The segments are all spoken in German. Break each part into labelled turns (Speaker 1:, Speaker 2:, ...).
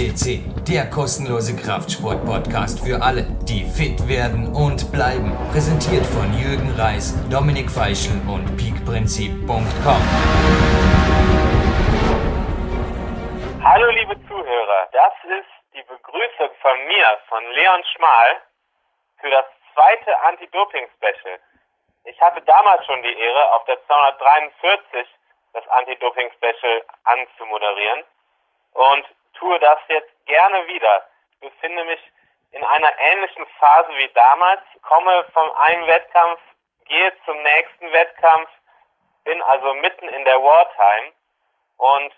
Speaker 1: FCC, der kostenlose Kraftsport-Podcast für alle, die fit werden und bleiben. Präsentiert von Jürgen Reis, Dominik Feischl und peakprinzip.com.
Speaker 2: Hallo liebe Zuhörer, das ist die Begrüßung von mir, von Leon Schmal, für das zweite Anti-Doping-Special. Ich hatte damals schon die Ehre, auf der 243 das Anti-Doping-Special anzumoderieren und tue das jetzt gerne wieder. Ich befinde mich in einer ähnlichen Phase wie damals, komme von einem Wettkampf, gehe zum nächsten Wettkampf, bin also mitten in der Wartime und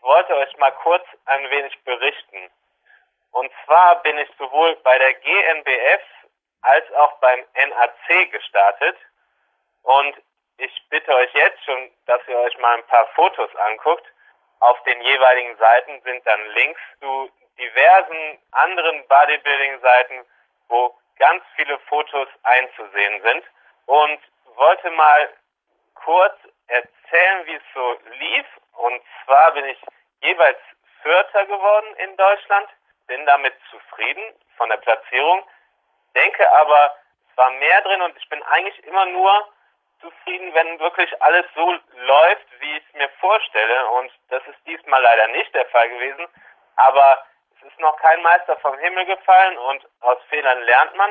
Speaker 2: wollte euch mal kurz ein wenig berichten. Und zwar bin ich sowohl bei der GNBF als auch beim NAC gestartet und ich bitte euch jetzt schon, dass ihr euch mal ein paar Fotos anguckt. Auf den jeweiligen Seiten sind dann Links zu diversen anderen Bodybuilding-Seiten, wo ganz viele Fotos einzusehen sind. Und wollte mal kurz erzählen, wie es so lief. Und zwar bin ich jeweils Vierter geworden in Deutschland, bin damit zufrieden von der Platzierung, denke aber, es war mehr drin und ich bin eigentlich immer nur zufrieden, wenn wirklich alles so läuft, wie ich es mir vorstelle. Und das ist diesmal leider nicht der Fall gewesen. Aber es ist noch kein Meister vom Himmel gefallen und aus Fehlern lernt man.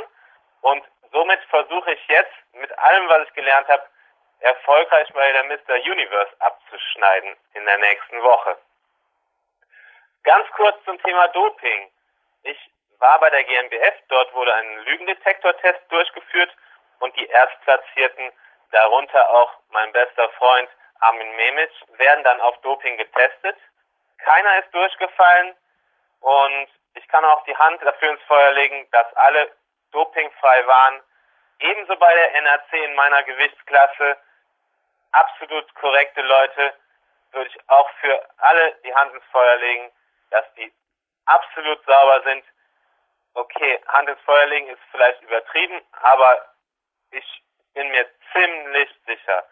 Speaker 2: Und somit versuche ich jetzt mit allem, was ich gelernt habe, erfolgreich bei der Mr. Universe abzuschneiden in der nächsten Woche. Ganz kurz zum Thema Doping. Ich war bei der GmbF, dort wurde ein Lügendetektortest durchgeführt und die Erstplatzierten darunter auch mein bester Freund Armin Memic, werden dann auf Doping getestet. Keiner ist durchgefallen und ich kann auch die Hand dafür ins Feuer legen, dass alle dopingfrei waren. Ebenso bei der NRC in meiner Gewichtsklasse. Absolut korrekte Leute würde ich auch für alle die Hand ins Feuer legen, dass die absolut sauber sind. Okay, Hand ins Feuer legen ist vielleicht übertrieben, aber ich bin mir ziemlich sicher.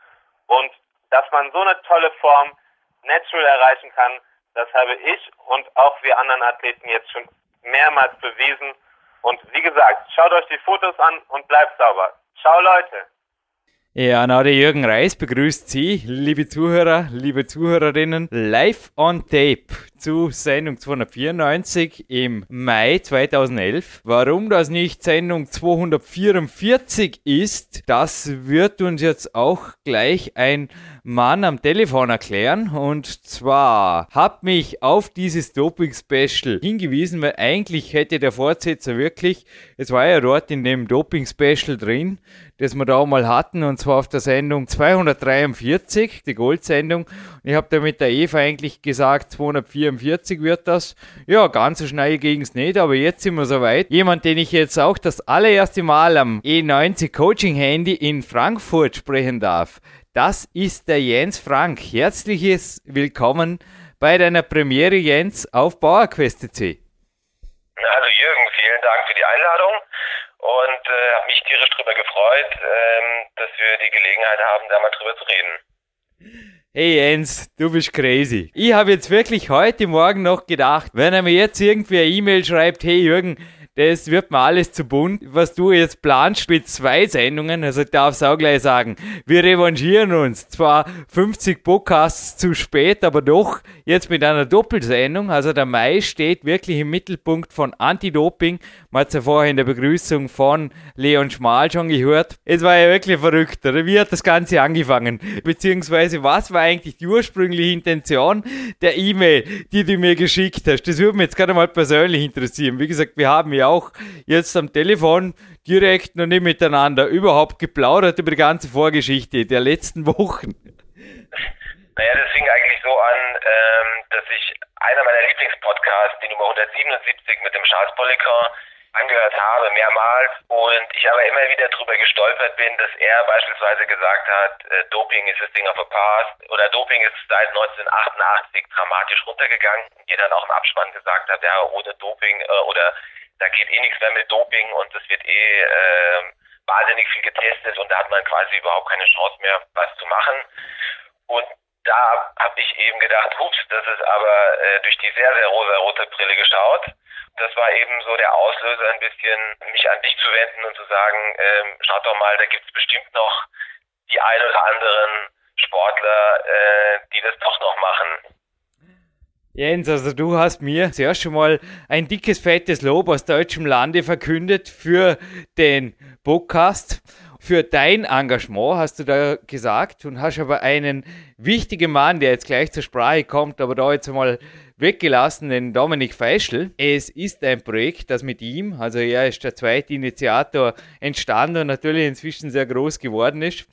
Speaker 2: Und dass man so eine tolle Form natural erreichen kann, das habe ich und auch wir anderen Athleten jetzt schon mehrmals bewiesen. Und wie gesagt, schaut euch die Fotos an und bleibt sauber. Ciao Leute!
Speaker 3: Ja, na, der Jürgen Reis begrüßt Sie, liebe Zuhörer, liebe Zuhörerinnen, live on tape zu Sendung 294 im Mai 2011. Warum das nicht Sendung 244 ist, das wird uns jetzt auch gleich ein Mann am Telefon erklären. Und zwar hat mich auf dieses Doping-Special hingewiesen, weil eigentlich hätte der Fortsetzer wirklich, es war ja dort in dem Doping-Special drin, das wir da mal hatten, und zwar auf der Sendung 243, die Goldsendung. Und ich habe da mit der Eva eigentlich gesagt, 244 wird das. Ja, ganz so schnell ging es nicht, aber jetzt sind wir soweit. Jemand, den ich jetzt auch das allererste Mal am E90 Coaching Handy in Frankfurt sprechen darf, das ist der Jens Frank. Herzliches Willkommen bei deiner Premiere, Jens, auf PowerQuest.c.
Speaker 4: Hallo Jürgen, vielen Dank für die Einladung und äh, habe mich tierisch darüber gefreut, ähm, dass wir die Gelegenheit haben, da mal drüber zu reden.
Speaker 3: Hey Jens, du bist crazy. Ich habe jetzt wirklich heute Morgen noch gedacht, wenn er mir jetzt irgendwie eine E-Mail schreibt, hey Jürgen, das wird mir alles zu bunt. Was du jetzt planst mit zwei Sendungen, also ich darf es auch gleich sagen, wir revanchieren uns. Zwar 50 Podcasts zu spät, aber doch jetzt mit einer Doppelsendung. Also der Mai steht wirklich im Mittelpunkt von Anti-Doping. Man hat es ja vorher in der Begrüßung von Leon Schmal schon gehört. Es war ja wirklich verrückt, oder? Wie hat das Ganze angefangen? Beziehungsweise was war eigentlich die ursprüngliche Intention der E-Mail, die du mir geschickt hast? Das würde mich jetzt gerade mal persönlich interessieren. Wie gesagt, wir haben ja auch jetzt am Telefon direkt noch nicht miteinander überhaupt geplaudert über die ganze Vorgeschichte der letzten Wochen.
Speaker 4: Naja, das fing eigentlich so an, ähm, dass ich einer meiner Lieblingspodcasts, die Nummer 177 mit dem Charles Polican, angehört habe, mehrmals, und ich aber immer wieder darüber gestolpert bin, dass er beispielsweise gesagt hat, äh, Doping ist das Ding of a past oder Doping ist seit 1988 dramatisch runtergegangen. Jeder dann auch im Abspann gesagt hat, ja, ohne Doping äh, oder da geht eh nichts mehr mit Doping und es wird eh äh, wahnsinnig viel getestet und da hat man quasi überhaupt keine Chance mehr, was zu machen. Und da habe ich eben gedacht, hups, das ist aber äh, durch die sehr, sehr rosa-rote Brille geschaut. Das war eben so der Auslöser, ein bisschen mich an dich zu wenden und zu sagen, ähm, schaut doch mal, da gibt's bestimmt noch die ein oder anderen Sportler, äh, die das doch noch machen.
Speaker 3: Jens, also du hast mir zuerst schon mal ein dickes, fettes Lob aus deutschem Lande verkündet für den Podcast für dein Engagement, hast du da gesagt, und hast aber einen wichtigen Mann, der jetzt gleich zur Sprache kommt, aber da jetzt mal weggelassen, den Dominik Feischl. Es ist ein Projekt, das mit ihm, also er ist der zweite Initiator, entstanden und natürlich inzwischen sehr groß geworden ist.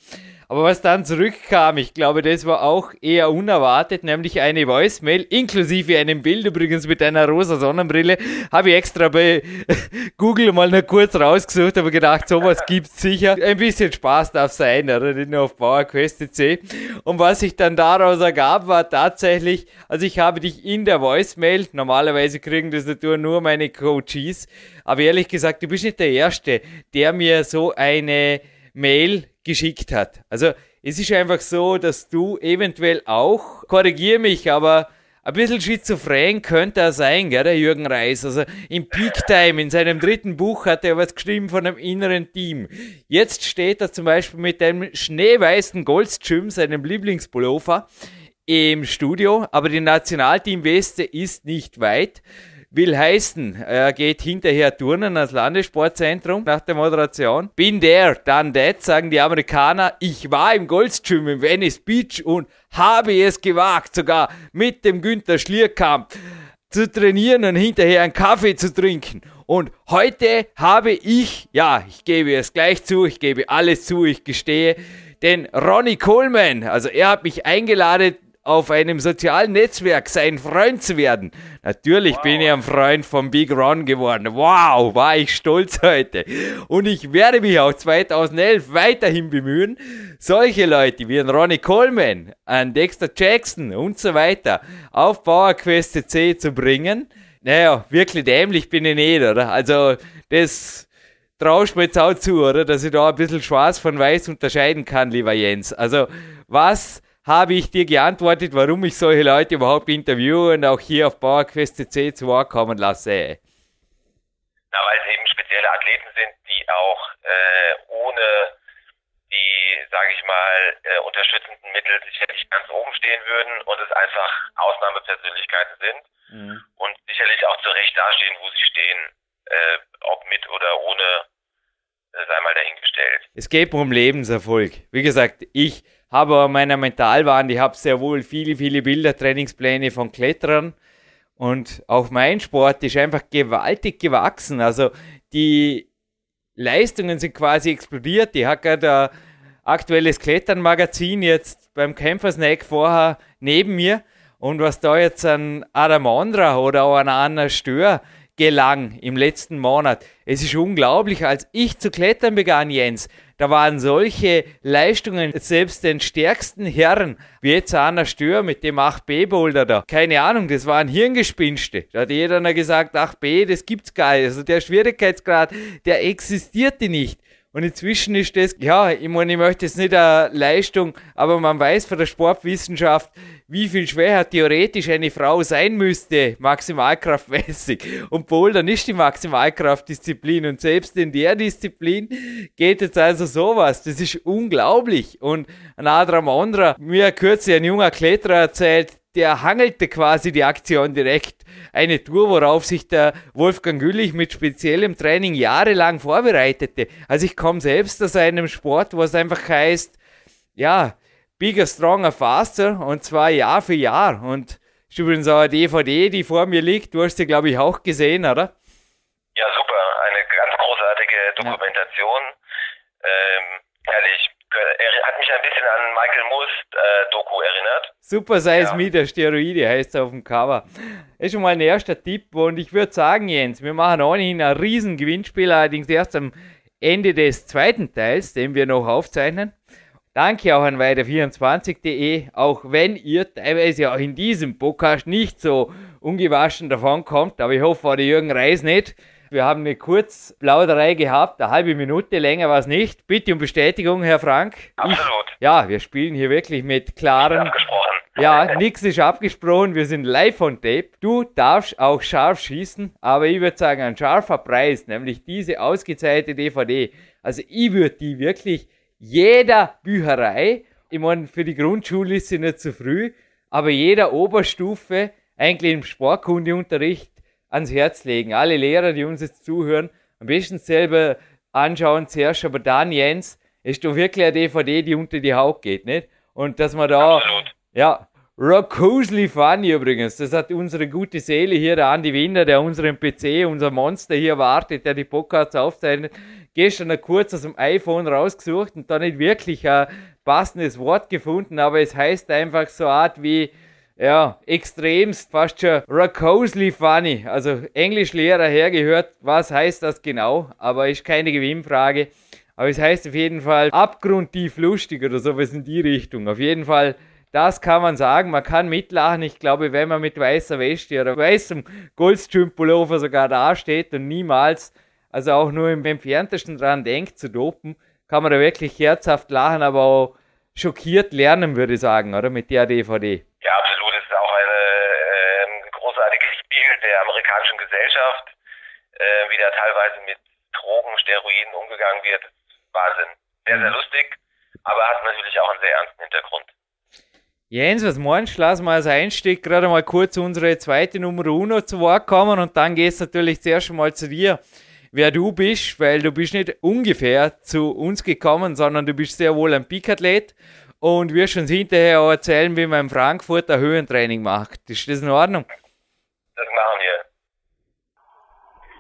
Speaker 3: Aber was dann zurückkam, ich glaube, das war auch eher unerwartet, nämlich eine Voicemail, inklusive einem Bild übrigens mit einer rosa Sonnenbrille, habe ich extra bei Google mal noch kurz rausgesucht, aber gedacht, sowas gibt's sicher. Ein bisschen Spaß darf sein, oder nicht nur auf PowerQuest.c. Und was sich dann daraus ergab, war tatsächlich, also ich habe dich in der Voicemail, normalerweise kriegen das natürlich nur meine Coaches, aber ehrlich gesagt, du bist nicht der Erste, der mir so eine Mail geschickt hat. Also es ist einfach so, dass du eventuell auch, korrigier mich, aber ein bisschen schizophren könnte er sein, gell, der Jürgen Reis. Also im Peak Time, in seinem dritten Buch, hat er was geschrieben von einem inneren Team. Jetzt steht er zum Beispiel mit einem schneeweißen Goldstream, seinem Lieblingspullover, im Studio, aber die Nationalteam-Weste ist nicht weit. Will heißen, er geht hinterher turnen ans Landessportzentrum nach der Moderation. Bin there, done that, sagen die Amerikaner. Ich war im Goldstream in Venice Beach und habe es gewagt, sogar mit dem Günther Schlierkamp zu trainieren und hinterher einen Kaffee zu trinken. Und heute habe ich, ja, ich gebe es gleich zu, ich gebe alles zu, ich gestehe, den Ronnie Coleman, also er hat mich eingeladen auf einem sozialen Netzwerk sein Freund zu werden. Natürlich wow. bin ich ein Freund von Big Ron geworden. Wow, war ich stolz heute. Und ich werde mich auch 2011 weiterhin bemühen, solche Leute wie ein Ronnie Coleman, ein Dexter Jackson und so weiter auf PowerQuest C zu bringen. Naja, wirklich dämlich bin ich nicht, oder? Also, das traust mir jetzt auch zu, oder? Dass ich da ein bisschen schwarz von weiß unterscheiden kann, lieber Jens. Also, was habe ich dir geantwortet, warum ich solche Leute überhaupt interviewe und auch hier auf PowerQuest.c zu Wort kommen lasse.
Speaker 4: Na, weil es eben spezielle Athleten sind, die auch äh, ohne die, sage ich mal, äh, unterstützenden Mittel sicherlich ganz oben stehen würden und es einfach Ausnahmepersönlichkeiten sind mhm. und sicherlich auch zu Recht dastehen, wo sie stehen, äh, ob mit oder ohne, äh, sei mal dahingestellt.
Speaker 3: Es geht um Lebenserfolg. Wie gesagt, ich habe meiner Mentalwand, ich habe sehr wohl viele, viele Bilder, Trainingspläne von Klettern und auch mein Sport ist einfach gewaltig gewachsen. Also die Leistungen sind quasi explodiert. Ich habe gerade ein aktuelles Kletternmagazin jetzt beim Kämpfersnack vorher neben mir und was da jetzt an Adamandra oder auch an Anna Stör gelang im letzten Monat. Es ist unglaublich, als ich zu klettern begann, Jens, da waren solche Leistungen, selbst den stärksten Herren, wie jetzt Anna Stör mit dem 8B-Boulder da. Keine Ahnung, das waren Hirngespinste. Da hat jeder gesagt, 8B, das gibt's gar nicht. Also der Schwierigkeitsgrad, der existierte nicht. Und inzwischen ist das, ja, ich meine, ich möchte jetzt nicht eine Leistung, aber man weiß von der Sportwissenschaft, wie viel schwerer theoretisch eine Frau sein müsste, maximalkraftmäßig. Und Bouldern ist die Maximalkraftdisziplin. Und selbst in der Disziplin geht jetzt also sowas. Das ist unglaublich. Und ein Adram Ondra, mir kürzlich ein junger Kletterer erzählt, der hangelte quasi die Aktion direkt. Eine Tour, worauf sich der Wolfgang Güllich mit speziellem Training jahrelang vorbereitete. Also ich komme selbst aus einem Sport, wo es einfach heißt, ja, bigger, stronger, faster und zwar Jahr für Jahr. Und ist übrigens auch eine DVD, die vor mir liegt. Du hast sie, glaube ich, auch gesehen, oder?
Speaker 4: Ja, super. Eine ganz großartige Dokumentation. Ja. Ähm, herrlich er hat mich ein bisschen an Michael Moores äh, Doku erinnert.
Speaker 3: Super Size ja. Meter Steroide heißt er auf dem Cover. Ist schon mal ein erster Tipp und ich würde sagen, Jens, wir machen ohnehin ein riesen Gewinnspiel, allerdings erst am Ende des zweiten Teils, den wir noch aufzeichnen. Danke auch an weiter24.de, auch wenn ihr teilweise auch in diesem Podcast nicht so ungewaschen davon kommt, aber ich hoffe, war der Jürgen Reis nicht. Wir haben eine Kurzplauderei gehabt, eine halbe Minute, länger war es nicht. Bitte um Bestätigung, Herr Frank.
Speaker 4: Absolut.
Speaker 3: Ich, ja, wir spielen hier wirklich mit klaren, Ja, nichts ist abgesprochen, wir sind live on tape. Du darfst auch scharf schießen, aber ich würde sagen, ein scharfer Preis, nämlich diese ausgezeichnete DVD. Also ich würde die wirklich jeder Bücherei, ich meine, für die Grundschule ist sie nicht zu früh, aber jeder Oberstufe, eigentlich im Sportkundeunterricht, ans Herz legen. Alle Lehrer, die uns jetzt zuhören, am besten selber anschauen zuerst, aber dann, Jens, ist doch wirklich eine DVD, die unter die Haut geht, nicht? Und dass man da,
Speaker 4: Absolut.
Speaker 3: ja, Rockosely Funny übrigens, das hat unsere gute Seele hier, der Andi Winder, der unseren PC, unser Monster hier wartet, der die Podcasts aufzeichnet, gestern kurz aus dem iPhone rausgesucht und da nicht wirklich ein passendes Wort gefunden, aber es heißt einfach so Art wie, ja, extremst, fast schon rocosely funny. Also Englischlehrer hergehört, was heißt das genau? Aber ist keine Gewinnfrage. Aber es heißt auf jeden Fall abgrundtief lustig oder sowas in die Richtung. Auf jeden Fall, das kann man sagen. Man kann mitlachen. Ich glaube, wenn man mit weißer Weste oder weißem Goldstream-Pullover sogar dasteht und niemals, also auch nur im entferntesten dran denkt zu dopen, kann man da wirklich herzhaft lachen, aber auch schockiert lernen, würde ich sagen, oder? Mit der DVD.
Speaker 4: Ja, absolut. Es ist auch eine, äh, ein großartiges Spiel der amerikanischen Gesellschaft, äh, wie da teilweise mit Drogen, Steroiden umgegangen wird. Wahnsinn. Sehr, sehr lustig, aber hat natürlich auch einen sehr ernsten Hintergrund.
Speaker 3: Jens, was meinst du? Lass mal als Einstieg gerade mal kurz unsere zweite Nummer Uno zu Wort kommen und dann geht's natürlich zuerst mal zu dir, wer du bist, weil du bist nicht ungefähr zu uns gekommen, sondern du bist sehr wohl ein Peak-Athlet und wirst uns hinterher auch erzählen, wie man in Frankfurt ein Höhentraining macht. Ist das in Ordnung?
Speaker 4: Das machen wir.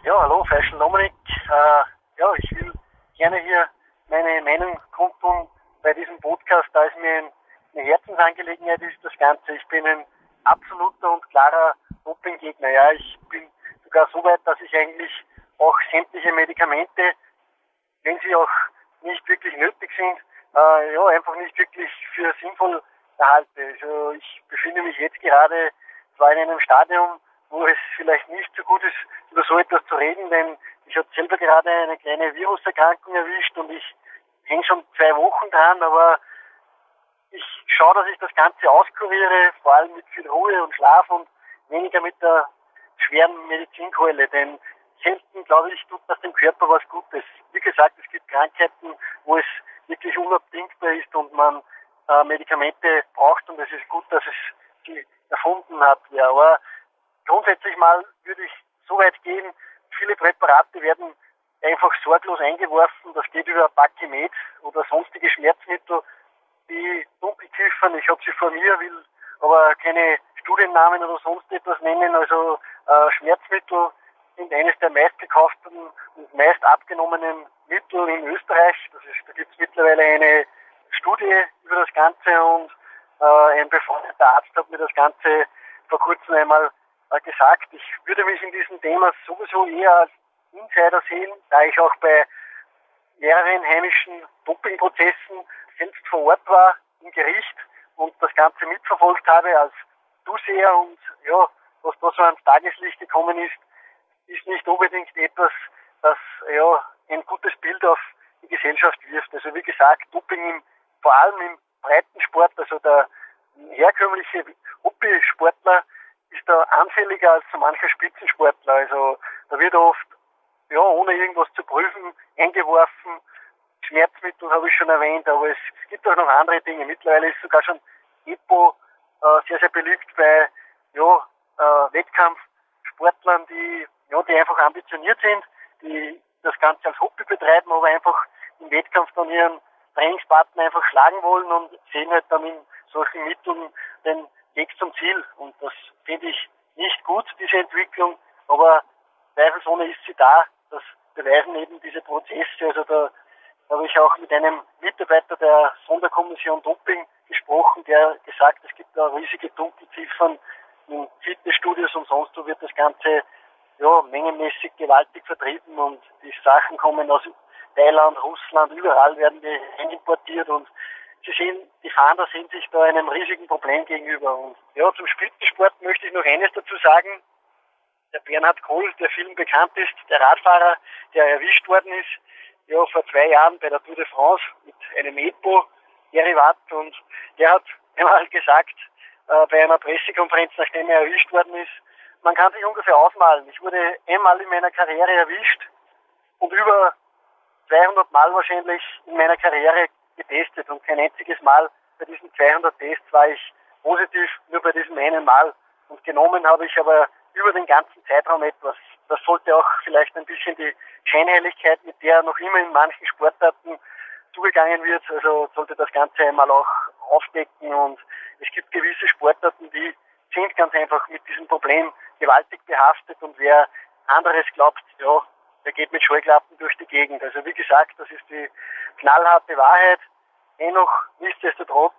Speaker 5: Ja, hallo, Fashion Dominik. Äh, ja, ich will gerne hier meine Meinung kundtun bei diesem Podcast, da es mir ein, eine Herzensangelegenheit ist, das Ganze. Ich bin ein absoluter und klarer Dopinggegner. Ja, ich bin sogar so weit, dass ich eigentlich auch sämtliche Medikamente, wenn sie auch nicht wirklich nötig sind, äh, ja, einfach nicht wirklich für sinnvoll erhalte. Also ich befinde mich jetzt gerade zwar in einem Stadium, wo es vielleicht nicht so gut ist, über so etwas zu reden, denn ich habe selber gerade eine kleine Viruserkrankung erwischt und ich hänge schon zwei Wochen dran, aber ich schaue, dass ich das Ganze auskuriere, vor allem mit viel Ruhe und Schlaf und weniger mit der schweren Medizinkeule, denn selten, glaube ich, tut das dem Körper was Gutes. Wie gesagt, es gibt Krankheiten, wo es wirklich unabdingbar ist und man äh, Medikamente braucht und es ist gut, dass es die erfunden hat. Ja, aber grundsätzlich mal würde ich so weit gehen, viele Präparate werden einfach sorglos eingeworfen. Das geht über Bakimet oder sonstige Schmerzmittel, die Dunkelkiffern. Ich habe sie vor mir, will aber keine Studiennamen oder sonst etwas nennen. Also äh, Schmerzmittel sind eines der meistgekauften und meist abgenommenen Mittel in Österreich. Das ist, da gibt es mittlerweile eine Studie über das Ganze und äh, ein befreundeter Arzt hat mir das Ganze vor kurzem einmal äh, gesagt. Ich würde mich in diesem Thema sowieso eher als Insider sehen, da ich auch bei mehreren heimischen Dopingprozessen selbst vor Ort war im Gericht und das Ganze mitverfolgt habe als Zuseher und ja, was da so ans Tageslicht gekommen ist, ist nicht unbedingt etwas, das ja ein gutes Bild auf die Gesellschaft wirft. Also wie gesagt, Doping im, vor allem im Breitensport, also der herkömmliche Hobby-Sportler ist da anfälliger als so mancher Spitzensportler. Also da wird oft ja ohne irgendwas zu prüfen eingeworfen. Schmerzmittel habe ich schon erwähnt, aber es, es gibt auch noch andere Dinge. Mittlerweile ist sogar schon EPO äh, sehr, sehr beliebt bei ja, äh, Wettkampfsportlern, die ja, die einfach ambitioniert sind, die das Ganze als Hobby betreiben, aber einfach im Wettkampf dann ihren Trainingspartner einfach schlagen wollen und sehen halt dann in solchen Mitteln den Weg zum Ziel. Und das finde ich nicht gut, diese Entwicklung, aber zweifelsohne ist sie da. Das beweisen eben diese Prozesse. Also da habe ich auch mit einem Mitarbeiter der Sonderkommission Doping gesprochen, der gesagt, es gibt da riesige Dunkelziffern in Fitnessstudios und sonst wo wird das Ganze ja, mengenmäßig gewaltig vertrieben und die Sachen kommen aus Thailand, Russland, überall werden die importiert und Sie sehen, die Fahnder sehen sich da einem riesigen Problem gegenüber. Und ja, zum Spitzensport möchte ich noch eines dazu sagen. Der Bernhard Kohl, der vielen bekannt ist, der Radfahrer, der erwischt worden ist, ja, vor zwei Jahren bei der Tour de France mit einem EPO-Derivat und der hat einmal gesagt, äh, bei einer Pressekonferenz, nachdem er erwischt worden ist. Man kann sich ungefähr ausmalen. Ich wurde einmal in meiner Karriere erwischt und über 200 Mal wahrscheinlich in meiner Karriere getestet und kein einziges Mal bei diesen 200 Tests war ich positiv, nur bei diesem einen Mal. Und genommen habe ich aber über den ganzen Zeitraum etwas. Das sollte auch vielleicht ein bisschen die Scheinheiligkeit, mit der noch immer in manchen Sportarten zugegangen wird, also sollte das Ganze einmal auch aufdecken und es gibt gewisse Sportarten, die sind ganz einfach mit diesem Problem gewaltig behaftet und wer anderes glaubt, ja, der geht mit Scheuklappen durch die Gegend. Also wie gesagt, das ist die knallharte Wahrheit. Dennoch, nichtsdestotrotz,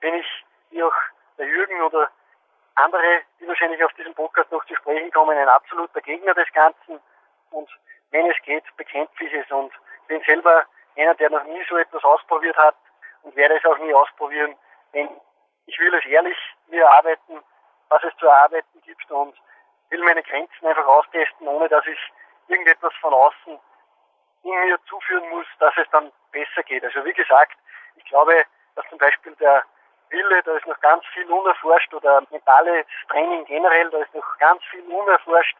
Speaker 5: bin ich, wie auch der Jürgen oder andere, die wahrscheinlich auf diesem Podcast noch zu sprechen kommen, ein absoluter Gegner des Ganzen. Und wenn es geht, bekämpfe ich es und bin selber einer, der noch nie so etwas ausprobiert hat und werde es auch nie ausprobieren. Denn ich will es ehrlich mir erarbeiten, was es zu erarbeiten gibt und will meine Grenzen einfach austesten, ohne dass ich irgendetwas von außen in mir zuführen muss, dass es dann besser geht. Also wie gesagt, ich glaube, dass zum Beispiel der Wille, da ist noch ganz viel unerforscht oder mentales Training generell, da ist noch ganz viel unerforscht,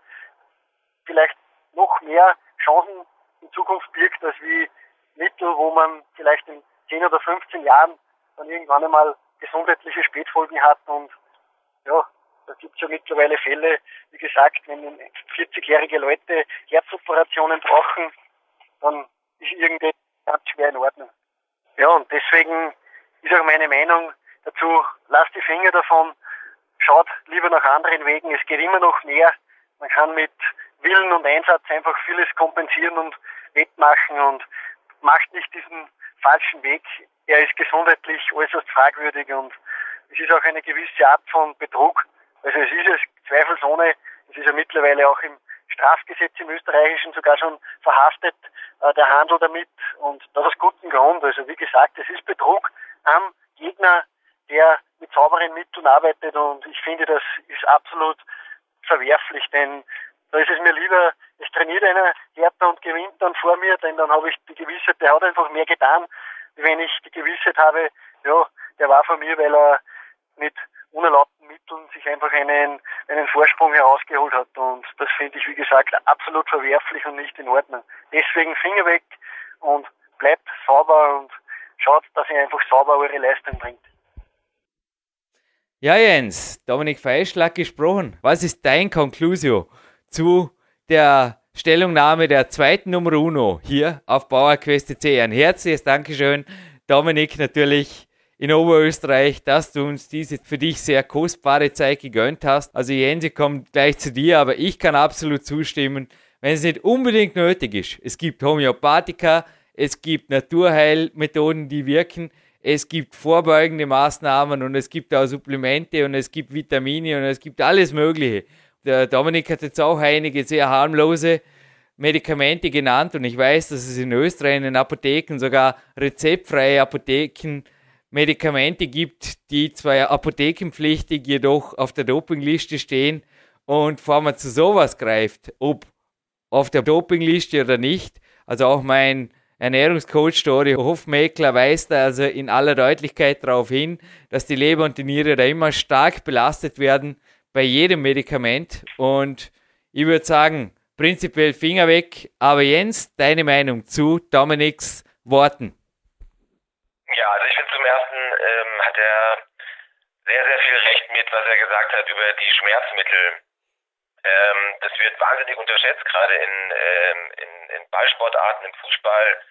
Speaker 5: vielleicht noch mehr Chancen in Zukunft birgt, als wie Mittel, wo man vielleicht in 10 oder 15 Jahren dann irgendwann einmal gesundheitliche Spätfolgen hat und ja, da gibt es ja mittlerweile Fälle, wie gesagt, wenn 40-jährige Leute Herzoperationen brauchen, dann ist irgendetwas ganz schwer in Ordnung. Ja, und deswegen ist auch meine Meinung dazu, lasst die Finger davon, schaut lieber nach anderen Wegen, es geht immer noch mehr. Man kann mit Willen und Einsatz einfach vieles kompensieren und wettmachen und macht nicht diesen falschen Weg. Er ist gesundheitlich äußerst fragwürdig und es ist auch eine gewisse Art von Betrug. Also es ist es zweifelsohne, es ist ja mittlerweile auch im Strafgesetz im österreichischen sogar schon verhaftet, äh, der Handel damit und das aus gutem Grund. Also wie gesagt, es ist Betrug am Gegner, der mit sauberen Mitteln arbeitet und ich finde, das ist absolut verwerflich, denn da ist es mir lieber, es trainiert einer härter und gewinnt dann vor mir, denn dann habe ich die Gewissheit, der hat einfach mehr getan, wenn ich die Gewissheit habe, ja, der war von mir, weil er mit unerlaubten Mitteln sich einfach einen, einen Vorsprung herausgeholt hat. Und das finde ich, wie gesagt, absolut verwerflich und nicht in Ordnung. Deswegen Finger weg und bleibt sauber und schaut, dass ihr einfach sauber eure Leistung bringt.
Speaker 3: Ja, Jens, Dominik Feischl gesprochen. Was ist dein Conclusio zu der Stellungnahme der zweiten Nummer Uno hier auf BauerQuest.c? Ein herzliches Dankeschön, Dominik, natürlich in Oberösterreich, dass du uns diese für dich sehr kostbare Zeit gegönnt hast. Also Jens, ich komme gleich zu dir, aber ich kann absolut zustimmen, wenn es nicht unbedingt nötig ist. Es gibt Homöopathika, es gibt Naturheilmethoden, die wirken, es gibt vorbeugende Maßnahmen und es gibt auch Supplemente und es gibt Vitamine und es gibt alles Mögliche. Der Dominik hat jetzt auch einige sehr harmlose Medikamente genannt und ich weiß, dass es in Österreich in den Apotheken sogar rezeptfreie Apotheken Medikamente gibt, die zwar apothekenpflichtig, jedoch auf der Dopingliste stehen. Und bevor man zu sowas greift, ob auf der Dopingliste oder nicht, also auch mein Ernährungscoach Story Hofmeckler weist da also in aller Deutlichkeit darauf hin, dass die Leber und die Niere da immer stark belastet werden bei jedem Medikament. Und ich würde sagen, prinzipiell Finger weg. Aber Jens, deine Meinung zu Dominiks Worten?
Speaker 4: Ja, also ich finde zum ersten hat er sehr, sehr viel Recht mit, was er gesagt hat über die Schmerzmittel. Ähm, das wird wahnsinnig unterschätzt, gerade in, ähm, in, in Ballsportarten, im Fußball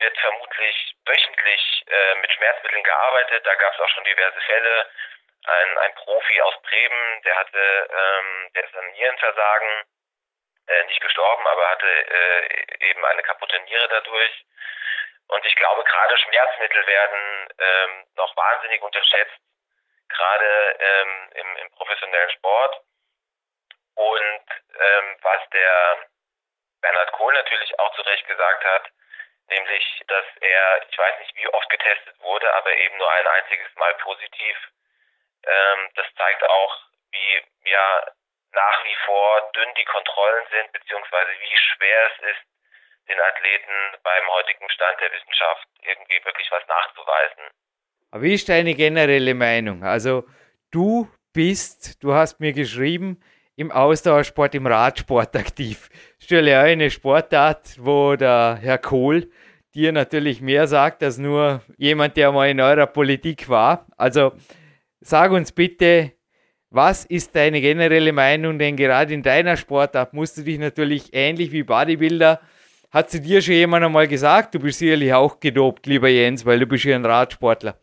Speaker 4: wird vermutlich wöchentlich äh, mit Schmerzmitteln gearbeitet. Da gab es auch schon diverse Fälle. Ein, ein Profi aus Bremen, der hatte, ähm, der ist an Nierenversagen, äh, nicht gestorben, aber hatte äh, eben eine kaputte Niere dadurch. Und ich glaube, gerade Schmerzmittel werden ähm, noch wahnsinnig unterschätzt, gerade ähm, im, im professionellen Sport. Und ähm, was der Bernhard Kohl natürlich auch zu Recht gesagt hat, nämlich, dass er, ich weiß nicht, wie oft getestet wurde, aber eben nur ein einziges Mal positiv. Ähm, das zeigt auch, wie ja nach wie vor dünn die Kontrollen sind, beziehungsweise wie schwer es ist, den Athleten beim heutigen Stand der Wissenschaft irgendwie wirklich was nachzuweisen.
Speaker 3: Aber wie ist deine generelle Meinung? Also du bist, du hast mir geschrieben, im Ausdauersport, im Radsport aktiv. Stelle eine Sportart, wo der Herr Kohl dir natürlich mehr sagt als nur jemand, der mal in eurer Politik war. Also sag uns bitte, was ist deine generelle Meinung? Denn gerade in deiner Sportart musst du dich natürlich ähnlich wie Bodybuilder. Hat zu dir schon jemand einmal gesagt, du bist sicherlich auch gedopt, lieber Jens, weil du bist ja ein Radsportler.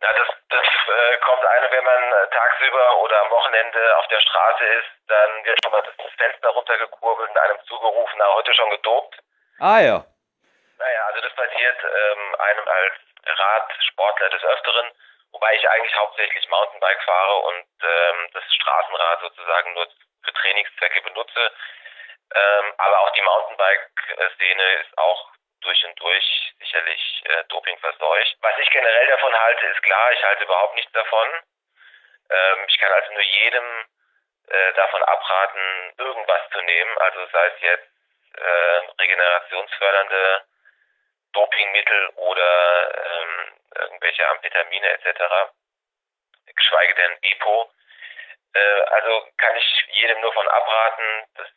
Speaker 4: Na, das, das äh, kommt einem, wenn man äh, tagsüber oder am Wochenende auf der Straße ist, dann wird schon mal das Fenster runtergekurbelt und einem zugerufen, na, heute schon gedopt.
Speaker 3: Ah ja.
Speaker 4: Naja, also das passiert ähm, einem als Radsportler des Öfteren. Wobei ich eigentlich hauptsächlich Mountainbike fahre und ähm, das Straßenrad sozusagen nur für Trainingszwecke benutze. Ähm, aber auch die Mountainbike-Szene ist auch durch und durch sicherlich äh, Doping verseucht. Was ich generell davon halte, ist klar, ich halte überhaupt nichts davon. Ähm, ich kann also nur jedem äh, davon abraten, irgendwas zu nehmen, also sei es jetzt äh, regenerationsfördernde Dopingmittel oder ähm, irgendwelche Amphetamine etc., geschweige denn EPO. Äh, also kann ich jedem nur von abraten, dass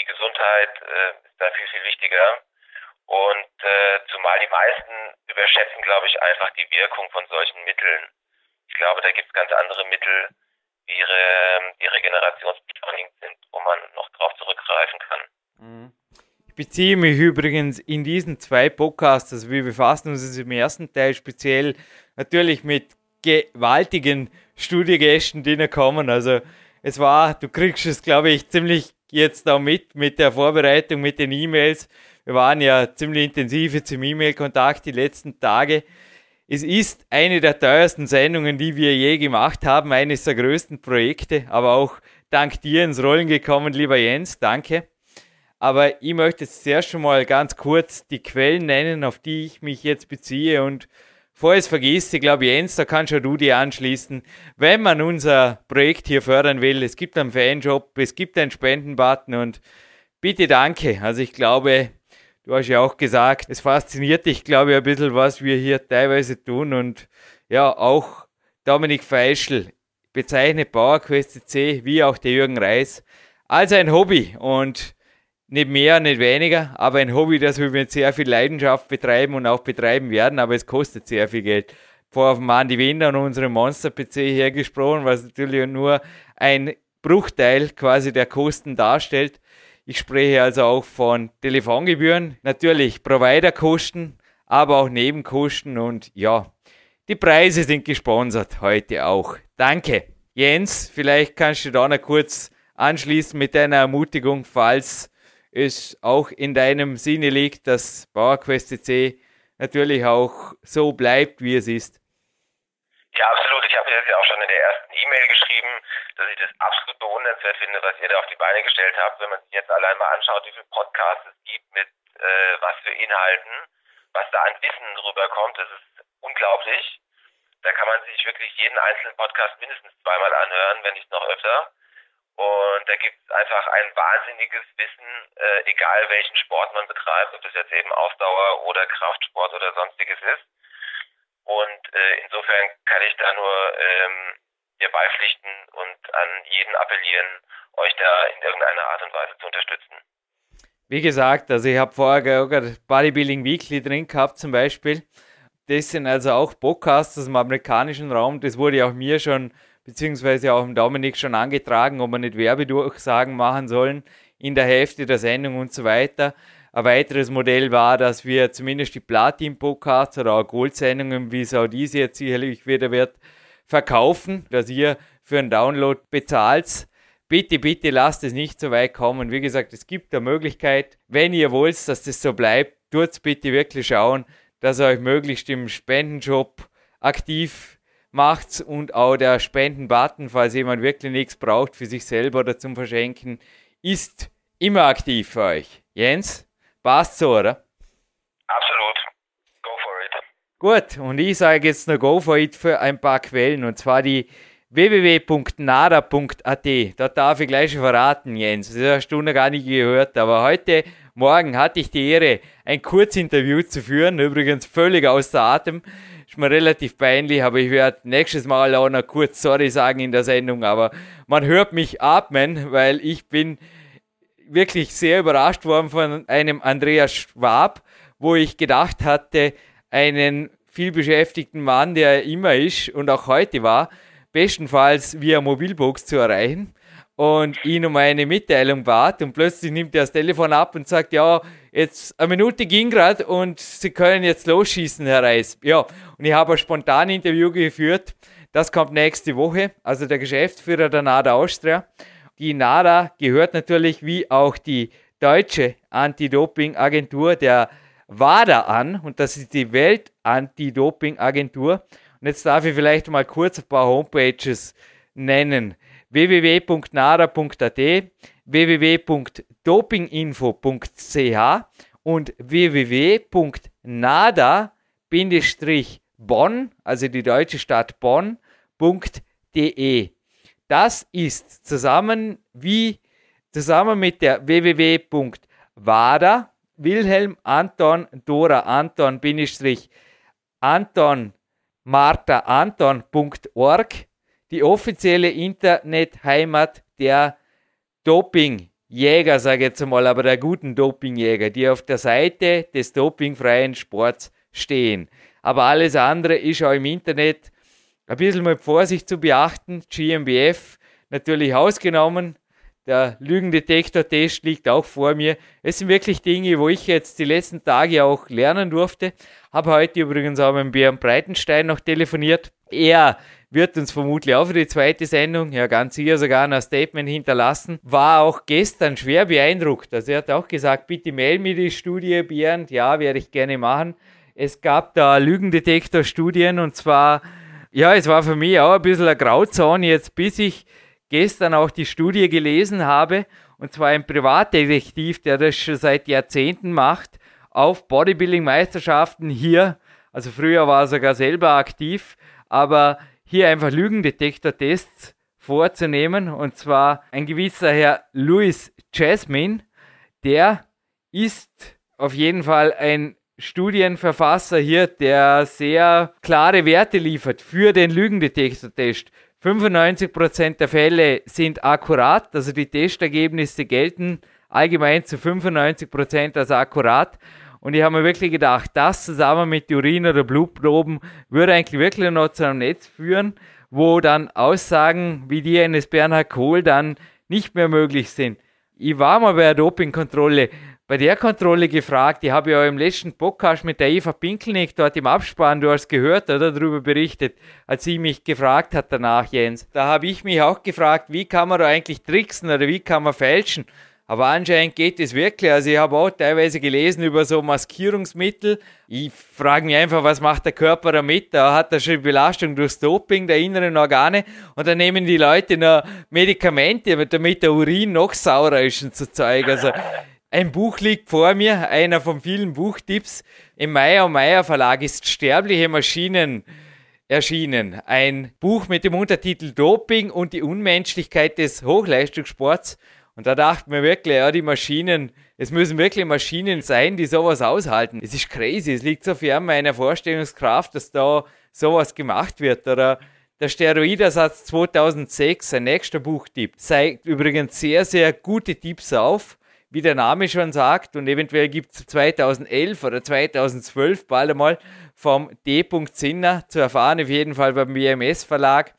Speaker 4: die Gesundheit äh, ist da viel, viel wichtiger. Und äh, zumal die meisten überschätzen, glaube ich, einfach die Wirkung von solchen Mitteln. Ich glaube, da gibt es ganz andere Mittel, die, ihre, die regenerationsbeschleunigend sind, wo man noch drauf zurückgreifen kann.
Speaker 3: Mhm beziehe mich übrigens in diesen zwei Podcasts, also wir befassen uns im ersten Teil speziell natürlich mit gewaltigen Studiegästen, die da kommen. Also es war, du kriegst es, glaube ich, ziemlich jetzt da mit, mit der Vorbereitung, mit den E-Mails. Wir waren ja ziemlich intensiv zum E-Mail-Kontakt die letzten Tage. Es ist eine der teuersten Sendungen, die wir je gemacht haben, eines der größten Projekte, aber auch dank dir ins Rollen gekommen, lieber Jens. Danke. Aber ich möchte jetzt zuerst schon mal ganz kurz die Quellen nennen, auf die ich mich jetzt beziehe. Und bevor ich es vergesse, ich glaube, Jens, da kannst du dir anschließen. Wenn man unser Projekt hier fördern will, es gibt einen Fanjob, es gibt einen Spendenbutton und bitte danke. Also ich glaube, du hast ja auch gesagt, es fasziniert dich, glaube ich, ein bisschen, was wir hier teilweise tun. Und ja, auch Dominik Feischl bezeichnet PowerQuest C wie auch der Jürgen Reis als ein Hobby. Und nicht mehr, nicht weniger, aber ein Hobby, das wir mit sehr viel Leidenschaft betreiben und auch betreiben werden, aber es kostet sehr viel Geld. Vorher dem Mandy Wender und unserem Monster-PC hergesprochen, was natürlich nur ein Bruchteil quasi der Kosten darstellt. Ich spreche also auch von Telefongebühren, natürlich Providerkosten, aber auch Nebenkosten und ja, die Preise sind gesponsert heute auch. Danke. Jens, vielleicht kannst du da noch kurz anschließen mit deiner Ermutigung, falls es auch in deinem Sinne liegt, dass PowerQuest C natürlich auch so bleibt, wie es ist.
Speaker 4: Ja, absolut. Ich habe ja auch schon in der ersten E-Mail geschrieben, dass ich das absolut bewundernswert finde, was ihr da auf die Beine gestellt habt. Wenn man sich jetzt allein mal anschaut, wie viele Podcasts es gibt mit äh, was für Inhalten, was da an Wissen rüberkommt, das ist unglaublich. Da kann man sich wirklich jeden einzelnen Podcast mindestens zweimal anhören, wenn nicht noch öfter. Und da gibt es einfach ein wahnsinniges Wissen, äh, egal welchen Sport man betreibt, ob das jetzt eben Ausdauer oder Kraftsport oder sonstiges ist. Und äh, insofern kann ich da nur ähm, dir beipflichten und an jeden appellieren, euch da in irgendeiner Art und Weise zu unterstützen.
Speaker 3: Wie gesagt, also ich habe vorher gerade Bodybuilding Weekly drin gehabt zum Beispiel. Das sind also auch Podcasts aus dem amerikanischen Raum. Das wurde auch mir schon beziehungsweise auch dem Dominik schon angetragen, ob wir nicht Werbedurchsagen machen sollen in der Hälfte der Sendung und so weiter. Ein weiteres Modell war, dass wir zumindest die Platin-Podcasts oder auch Gold-Sendungen, wie es auch diese jetzt sicherlich wieder wird, verkaufen, dass ihr für einen Download bezahlt. Bitte, bitte lasst es nicht so weit kommen. Wie gesagt, es gibt eine Möglichkeit, wenn ihr wollt, dass das so bleibt, tut bitte wirklich schauen, dass ihr euch möglichst im Spendenjob aktiv macht's und auch der Spendenbutton, falls jemand wirklich nichts braucht für sich selber oder zum Verschenken, ist immer aktiv für euch. Jens, passt so, oder?
Speaker 4: Absolut. Go for it.
Speaker 3: Gut, und ich sage jetzt noch Go for it für ein paar Quellen und zwar die www.nada.at. Dort darf ich gleich schon verraten, Jens. Das hast du noch gar nicht gehört, aber heute Morgen hatte ich die Ehre, ein Kurzinterview zu führen, übrigens völlig außer Atem Ist mir relativ peinlich, aber ich werde nächstes Mal auch noch kurz Sorry sagen in der Sendung. Aber man hört mich atmen, weil ich bin wirklich sehr überrascht worden von einem Andreas Schwab, wo ich gedacht hatte, einen vielbeschäftigten Mann, der er immer ist und auch heute war, bestenfalls via Mobilbox zu erreichen und ihn um eine Mitteilung bat und plötzlich nimmt er das Telefon ab und sagt, ja, jetzt eine Minute ging gerade und Sie können jetzt losschießen, Herr Reis. Ja, und ich habe ein spontan Interview geführt. Das kommt nächste Woche, also der Geschäftsführer der NADA Austria. Die NADA gehört natürlich wie auch die deutsche Anti-Doping-Agentur der WADA an und das ist die Welt-Anti-Doping-Agentur. Und jetzt darf ich vielleicht mal kurz ein paar Homepages nennen. www.nara.at, www.dopinginfo.ch und www.nada-bonn, also die deutsche Stadt Bonn.de. Das ist zusammen wie zusammen mit der www.wada Wilhelm Anton Dora Anton Anton Martha Anton.org die offizielle Internetheimat der Dopingjäger, sage ich jetzt mal, aber der guten Dopingjäger, die auf der Seite des dopingfreien Sports stehen. Aber alles andere ist auch im Internet ein bisschen mit Vorsicht zu beachten. GmbF natürlich ausgenommen. Der Lügendetektor-Test liegt auch vor mir. Es sind wirklich Dinge, wo ich jetzt die letzten Tage auch lernen durfte. Habe heute übrigens auch mit Björn Breitenstein noch telefoniert. Er wird uns vermutlich auch für die zweite Sendung, ja ganz sicher sogar ein Statement hinterlassen, war auch gestern schwer beeindruckt. Also er hat auch gesagt, bitte mail mir die Studie, Bernd, ja, werde ich gerne machen. Es gab da Lügendetektor-Studien und zwar, ja, es war für mich auch ein bisschen eine Grauzone jetzt, bis ich gestern auch die Studie gelesen habe, und zwar ein Privatdetektiv, der das schon seit Jahrzehnten macht, auf Bodybuilding-Meisterschaften hier, also früher war er sogar selber aktiv, aber hier einfach Lügendetektor-Tests vorzunehmen. Und zwar ein gewisser Herr Louis Jasmine, der ist auf jeden Fall ein Studienverfasser hier, der sehr klare Werte liefert für den Lügendetektor-Test. 95% der Fälle sind akkurat, also die Testergebnisse gelten allgemein zu 95% als akkurat. Und ich habe mir wirklich gedacht, das zusammen mit Urin- oder Blutproben würde eigentlich wirklich noch zu einem Netz führen, wo dann Aussagen wie die eines Bernhard Kohl dann nicht mehr möglich sind. Ich war mal bei der Dopingkontrolle, bei der Kontrolle gefragt, ich habe ja im letzten Podcast mit der Eva Pinkelnick dort im Abspann, du hast gehört oder darüber berichtet, als sie mich gefragt hat danach, Jens. Da habe ich mich auch gefragt, wie kann man da eigentlich tricksen oder wie kann man fälschen? Aber anscheinend geht es wirklich. Also ich habe auch teilweise gelesen über so Maskierungsmittel. Ich frage mich einfach, was macht der Körper damit? Da hat er schon Belastung durchs Doping der inneren Organe und dann nehmen die Leute noch Medikamente, damit der Urin noch saurer ist und so Zeug. Also ein Buch liegt vor mir, einer von vielen Buchtipps. Im Meyer und Meyer Verlag ist Sterbliche Maschinen erschienen. Ein Buch mit dem Untertitel Doping und die Unmenschlichkeit des Hochleistungssports. Und da dachte mir wirklich, ja, die Maschinen, es müssen wirklich Maschinen sein, die sowas aushalten. Es ist crazy, es liegt so fern meiner Vorstellungskraft, dass da sowas gemacht wird. Oder der Steroidersatz 2006, sein nächster Buchtipp, zeigt übrigens sehr, sehr gute Tipps auf, wie der Name schon sagt. Und eventuell gibt es 2011 oder 2012 bald einmal vom D. Zinner zu erfahren, auf jeden Fall beim WMS Verlag.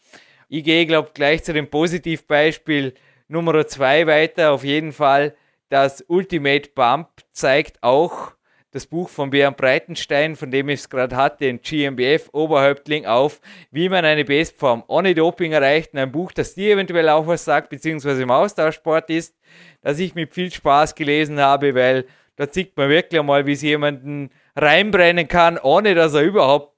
Speaker 3: Ich gehe, glaube ich, gleich zu dem Positivbeispiel Nummer zwei weiter auf jeden Fall. Das Ultimate Bump zeigt auch das Buch von Björn Breitenstein, von dem ich es gerade hatte, den GmbF Oberhäuptling auf, wie man eine Bestform ohne Doping erreicht. ein Buch, das dir eventuell auch was sagt, beziehungsweise im Austauschsport ist, das ich mit viel Spaß gelesen habe, weil da sieht man wirklich einmal, wie es jemanden reinbrennen kann, ohne dass er überhaupt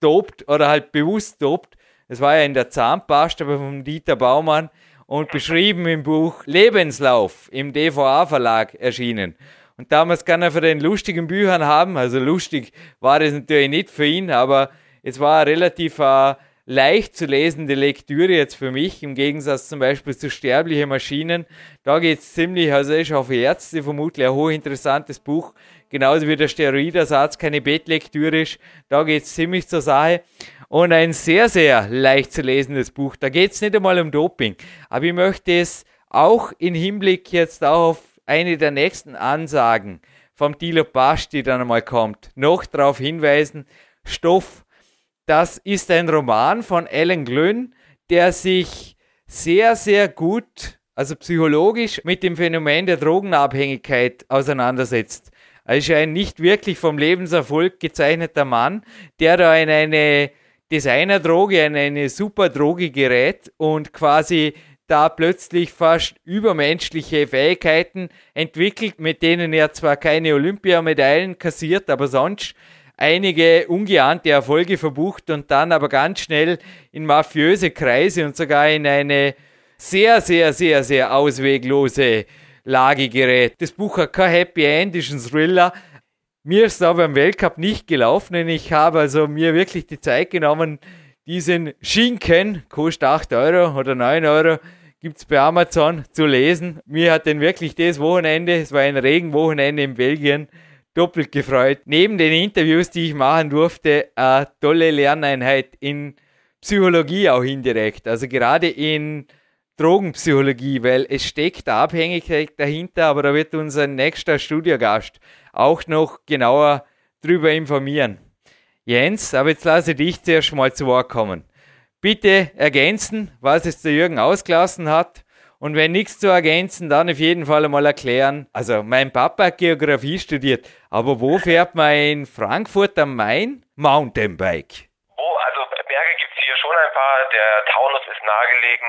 Speaker 3: dopt oder halt bewusst dopt. Das war ja in der Zahnpasta von Dieter Baumann und beschrieben im Buch Lebenslauf im DVA Verlag erschienen. Und damals kann er für den lustigen Büchern haben, also lustig war das natürlich nicht für ihn, aber es war eine relativ äh, leicht zu lesende Lektüre jetzt für mich, im Gegensatz zum Beispiel zu Sterbliche Maschinen. Da geht es ziemlich, also ist für Ärzte vermutlich ein hochinteressantes Buch, genauso wie der Steroidersatz keine Bettlektüre ist. Da geht es ziemlich zur Sache. Und ein sehr, sehr leicht zu lesendes Buch. Da geht es nicht einmal um Doping. Aber ich möchte es auch im Hinblick jetzt auch auf eine der nächsten Ansagen vom Dilo Basch, die dann einmal kommt, noch darauf hinweisen. Stoff, das ist ein Roman von Alan Glynn, der sich sehr, sehr gut, also psychologisch, mit dem Phänomen der Drogenabhängigkeit auseinandersetzt. Ist ein nicht wirklich vom Lebenserfolg gezeichneter Mann, der da in eine Designerdroge, in eine Superdroge gerät und quasi da plötzlich fast übermenschliche Fähigkeiten entwickelt, mit denen er zwar keine Olympiamedaillen kassiert, aber sonst einige ungeahnte Erfolge verbucht und dann aber ganz schnell in mafiöse Kreise und sogar in eine sehr, sehr, sehr, sehr ausweglose Lage gerät. Das Buch hat kein Happy End, ist ein Thriller. Mir ist aber im Weltcup nicht gelaufen und ich habe also mir wirklich die Zeit genommen, diesen Schinken, kostet 8 Euro oder 9 Euro, gibt es bei Amazon zu lesen. Mir hat den wirklich das Wochenende, es war ein Regenwochenende in Belgien, doppelt gefreut. Neben den Interviews, die ich machen durfte, eine tolle Lerneinheit in Psychologie auch indirekt. Also gerade in Drogenpsychologie, weil es steckt Abhängigkeit dahinter, aber da wird unser nächster Studiogast auch noch genauer drüber informieren. Jens, aber jetzt lasse ich dich zuerst mal zu Wort kommen. Bitte ergänzen, was es der Jürgen ausgelassen hat und wenn nichts zu ergänzen, dann auf jeden Fall einmal erklären. Also, mein Papa hat Geografie studiert, aber wo fährt man in Frankfurt am Main Mountainbike?
Speaker 4: Oh, also Berge gibt es hier schon ein paar. Der Taunus ist nahegelegen.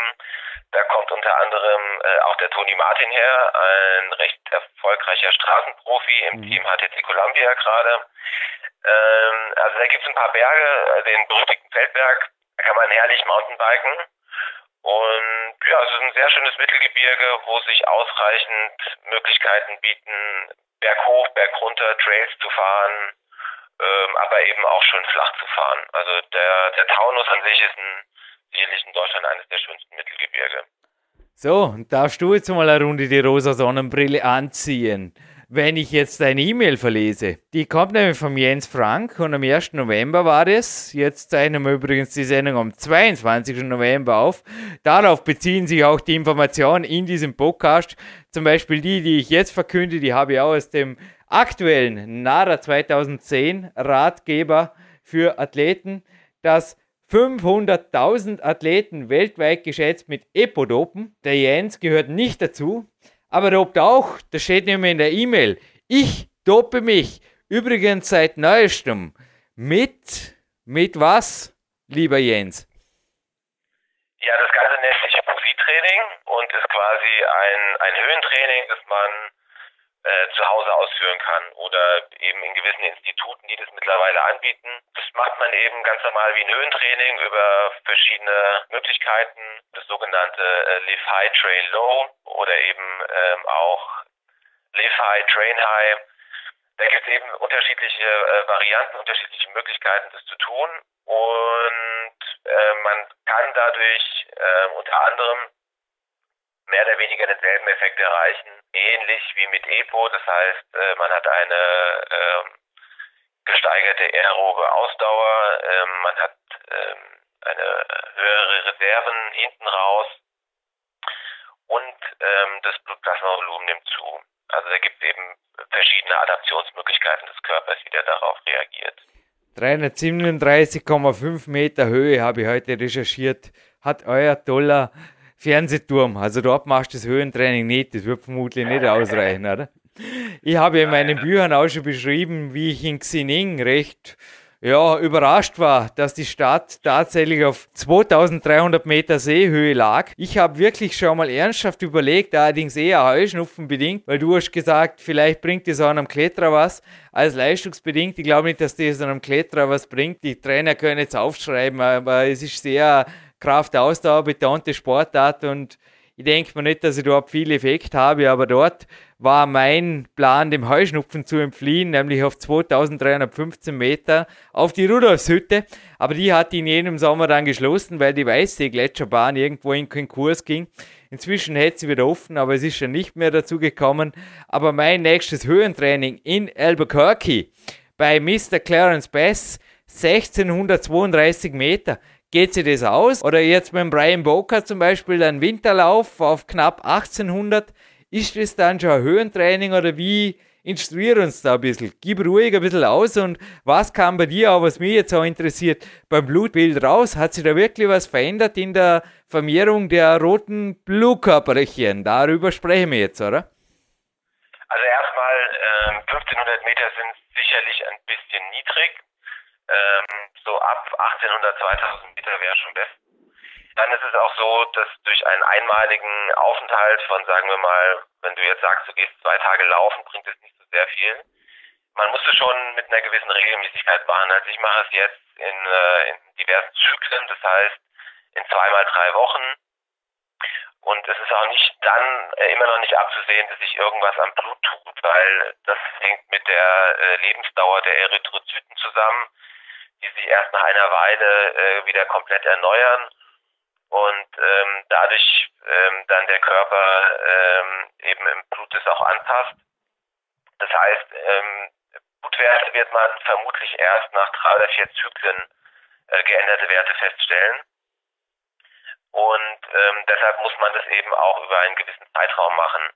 Speaker 4: Da kommt unter anderem äh, auch der Toni Martin her, ein recht erfolgreicher Straßenprofi im mhm. Team HTC Columbia gerade. Ähm, also da gibt es ein paar Berge, den berüchtigten Feldberg, da kann man herrlich Mountainbiken. Und ja, es ist ein sehr schönes Mittelgebirge, wo sich ausreichend Möglichkeiten bieten, berghoch, bergunter Trails zu fahren, ähm, aber eben auch schön flach zu fahren. Also der, der Taunus an sich ist ein, sicherlich in Deutschland eines der schönsten Mittelgebirge.
Speaker 3: So, und darfst du jetzt mal eine Runde die rosa Sonnenbrille anziehen? wenn ich jetzt eine E-Mail verlese. Die kommt nämlich von Jens Frank und am 1. November war es. Jetzt zeichnen wir übrigens die Sendung am 22. November auf. Darauf beziehen sich auch die Informationen in diesem Podcast. Zum Beispiel die, die ich jetzt verkünde, die habe ich auch aus dem aktuellen NARA 2010 Ratgeber für Athleten, dass 500.000 Athleten weltweit geschätzt mit Epodopen. Der Jens gehört nicht dazu. Aber dopt auch, das steht nämlich in der E-Mail. Ich dope mich übrigens seit neuestem mit, mit was, lieber Jens?
Speaker 4: Ja, das Ganze nennt sich Musiktraining und ist quasi ein, ein Höhentraining, das man äh, zu Hause ausführen kann oder eben in gewissen Instituten, die das mittlerweile anbieten. Das macht man eben ganz normal wie ein Höhentraining über verschiedene Möglichkeiten, das sogenannte äh, Live High, Train Low oder eben ähm, auch Live High, Train High. Da gibt es eben unterschiedliche äh, Varianten, unterschiedliche Möglichkeiten, das zu tun. Und äh, man kann dadurch äh, unter anderem mehr oder weniger denselben Effekt erreichen, ähnlich wie mit EPO. Das heißt, äh, man hat eine äh, gesteigerte aerobe Ausdauer, äh, man hat ähm, eine höhere Reserven hinten raus und ähm, das Blutplasmavolumen nimmt zu. Also da gibt es eben verschiedene Adaptionsmöglichkeiten des Körpers, wie der darauf reagiert.
Speaker 3: 337,5 Meter Höhe habe ich heute recherchiert, hat euer toller Fernsehturm. Also dort machst du das Höhentraining nicht, das wird vermutlich nicht ausreichen, oder? Ich habe in meinen Büchern auch schon beschrieben, wie ich in Xining recht ja, überrascht war, dass die Stadt tatsächlich auf 2300 Meter Seehöhe lag. Ich habe wirklich schon mal ernsthaft überlegt, allerdings eher Heuschnupfen bedingt, weil du hast gesagt, vielleicht bringt es auch einem Kletterer was, als leistungsbedingt. Ich glaube nicht, dass das einem Kletterer was bringt. Die Trainer können jetzt aufschreiben, aber es ist sehr Kraft-Ausdauer betonte Sportart und ich denke mir nicht, dass ich dort viel Effekt habe, aber dort war mein Plan, dem Heuschnupfen zu entfliehen, nämlich auf 2315 Meter auf die Rudolfshütte. Aber die hat in jedem Sommer dann geschlossen, weil die Weißsee-Gletscherbahn irgendwo in Konkurs ging. Inzwischen hätte sie wieder offen, aber es ist schon nicht mehr dazu gekommen. Aber mein nächstes Höhentraining in Albuquerque bei Mr. Clarence Bass 1632 Meter. Geht sie das aus? Oder jetzt mit Brian Boker zum Beispiel ein Winterlauf auf knapp 1800. Ist das dann schon ein Höhentraining oder wie instruier uns da ein bisschen. Gib ruhig ein bisschen aus und was kam bei dir, auch was mich jetzt auch interessiert, beim Blutbild raus? Hat sich da wirklich was verändert in der Vermehrung der roten Blutkörperchen? Darüber sprechen wir jetzt, oder?
Speaker 4: Also erstmal, ähm, 1500 Meter sind sicherlich ein bisschen niedrig. Ähm, ab 1800, 2000 Meter wäre schon besser. Dann ist es auch so, dass durch einen einmaligen Aufenthalt von, sagen wir mal, wenn du jetzt sagst, du gehst zwei Tage laufen, bringt es nicht so sehr viel. Man muss es schon mit einer gewissen Regelmäßigkeit machen. Also ich mache es jetzt in, äh, in diversen Zyklen, das heißt in zweimal drei Wochen. Und es ist auch nicht dann äh, immer noch nicht abzusehen, dass sich irgendwas am Blut tut, weil das hängt mit der äh, Lebensdauer der Erythrozyten zusammen, die sich erst nach einer Weile äh, wieder komplett erneuern und ähm, dadurch ähm, dann der Körper ähm, eben im Blut es auch anpasst. Das heißt, ähm, Blutwerte wird man vermutlich erst nach drei oder vier Zyklen äh, geänderte Werte feststellen. Und ähm, deshalb muss man das eben auch über einen gewissen Zeitraum machen.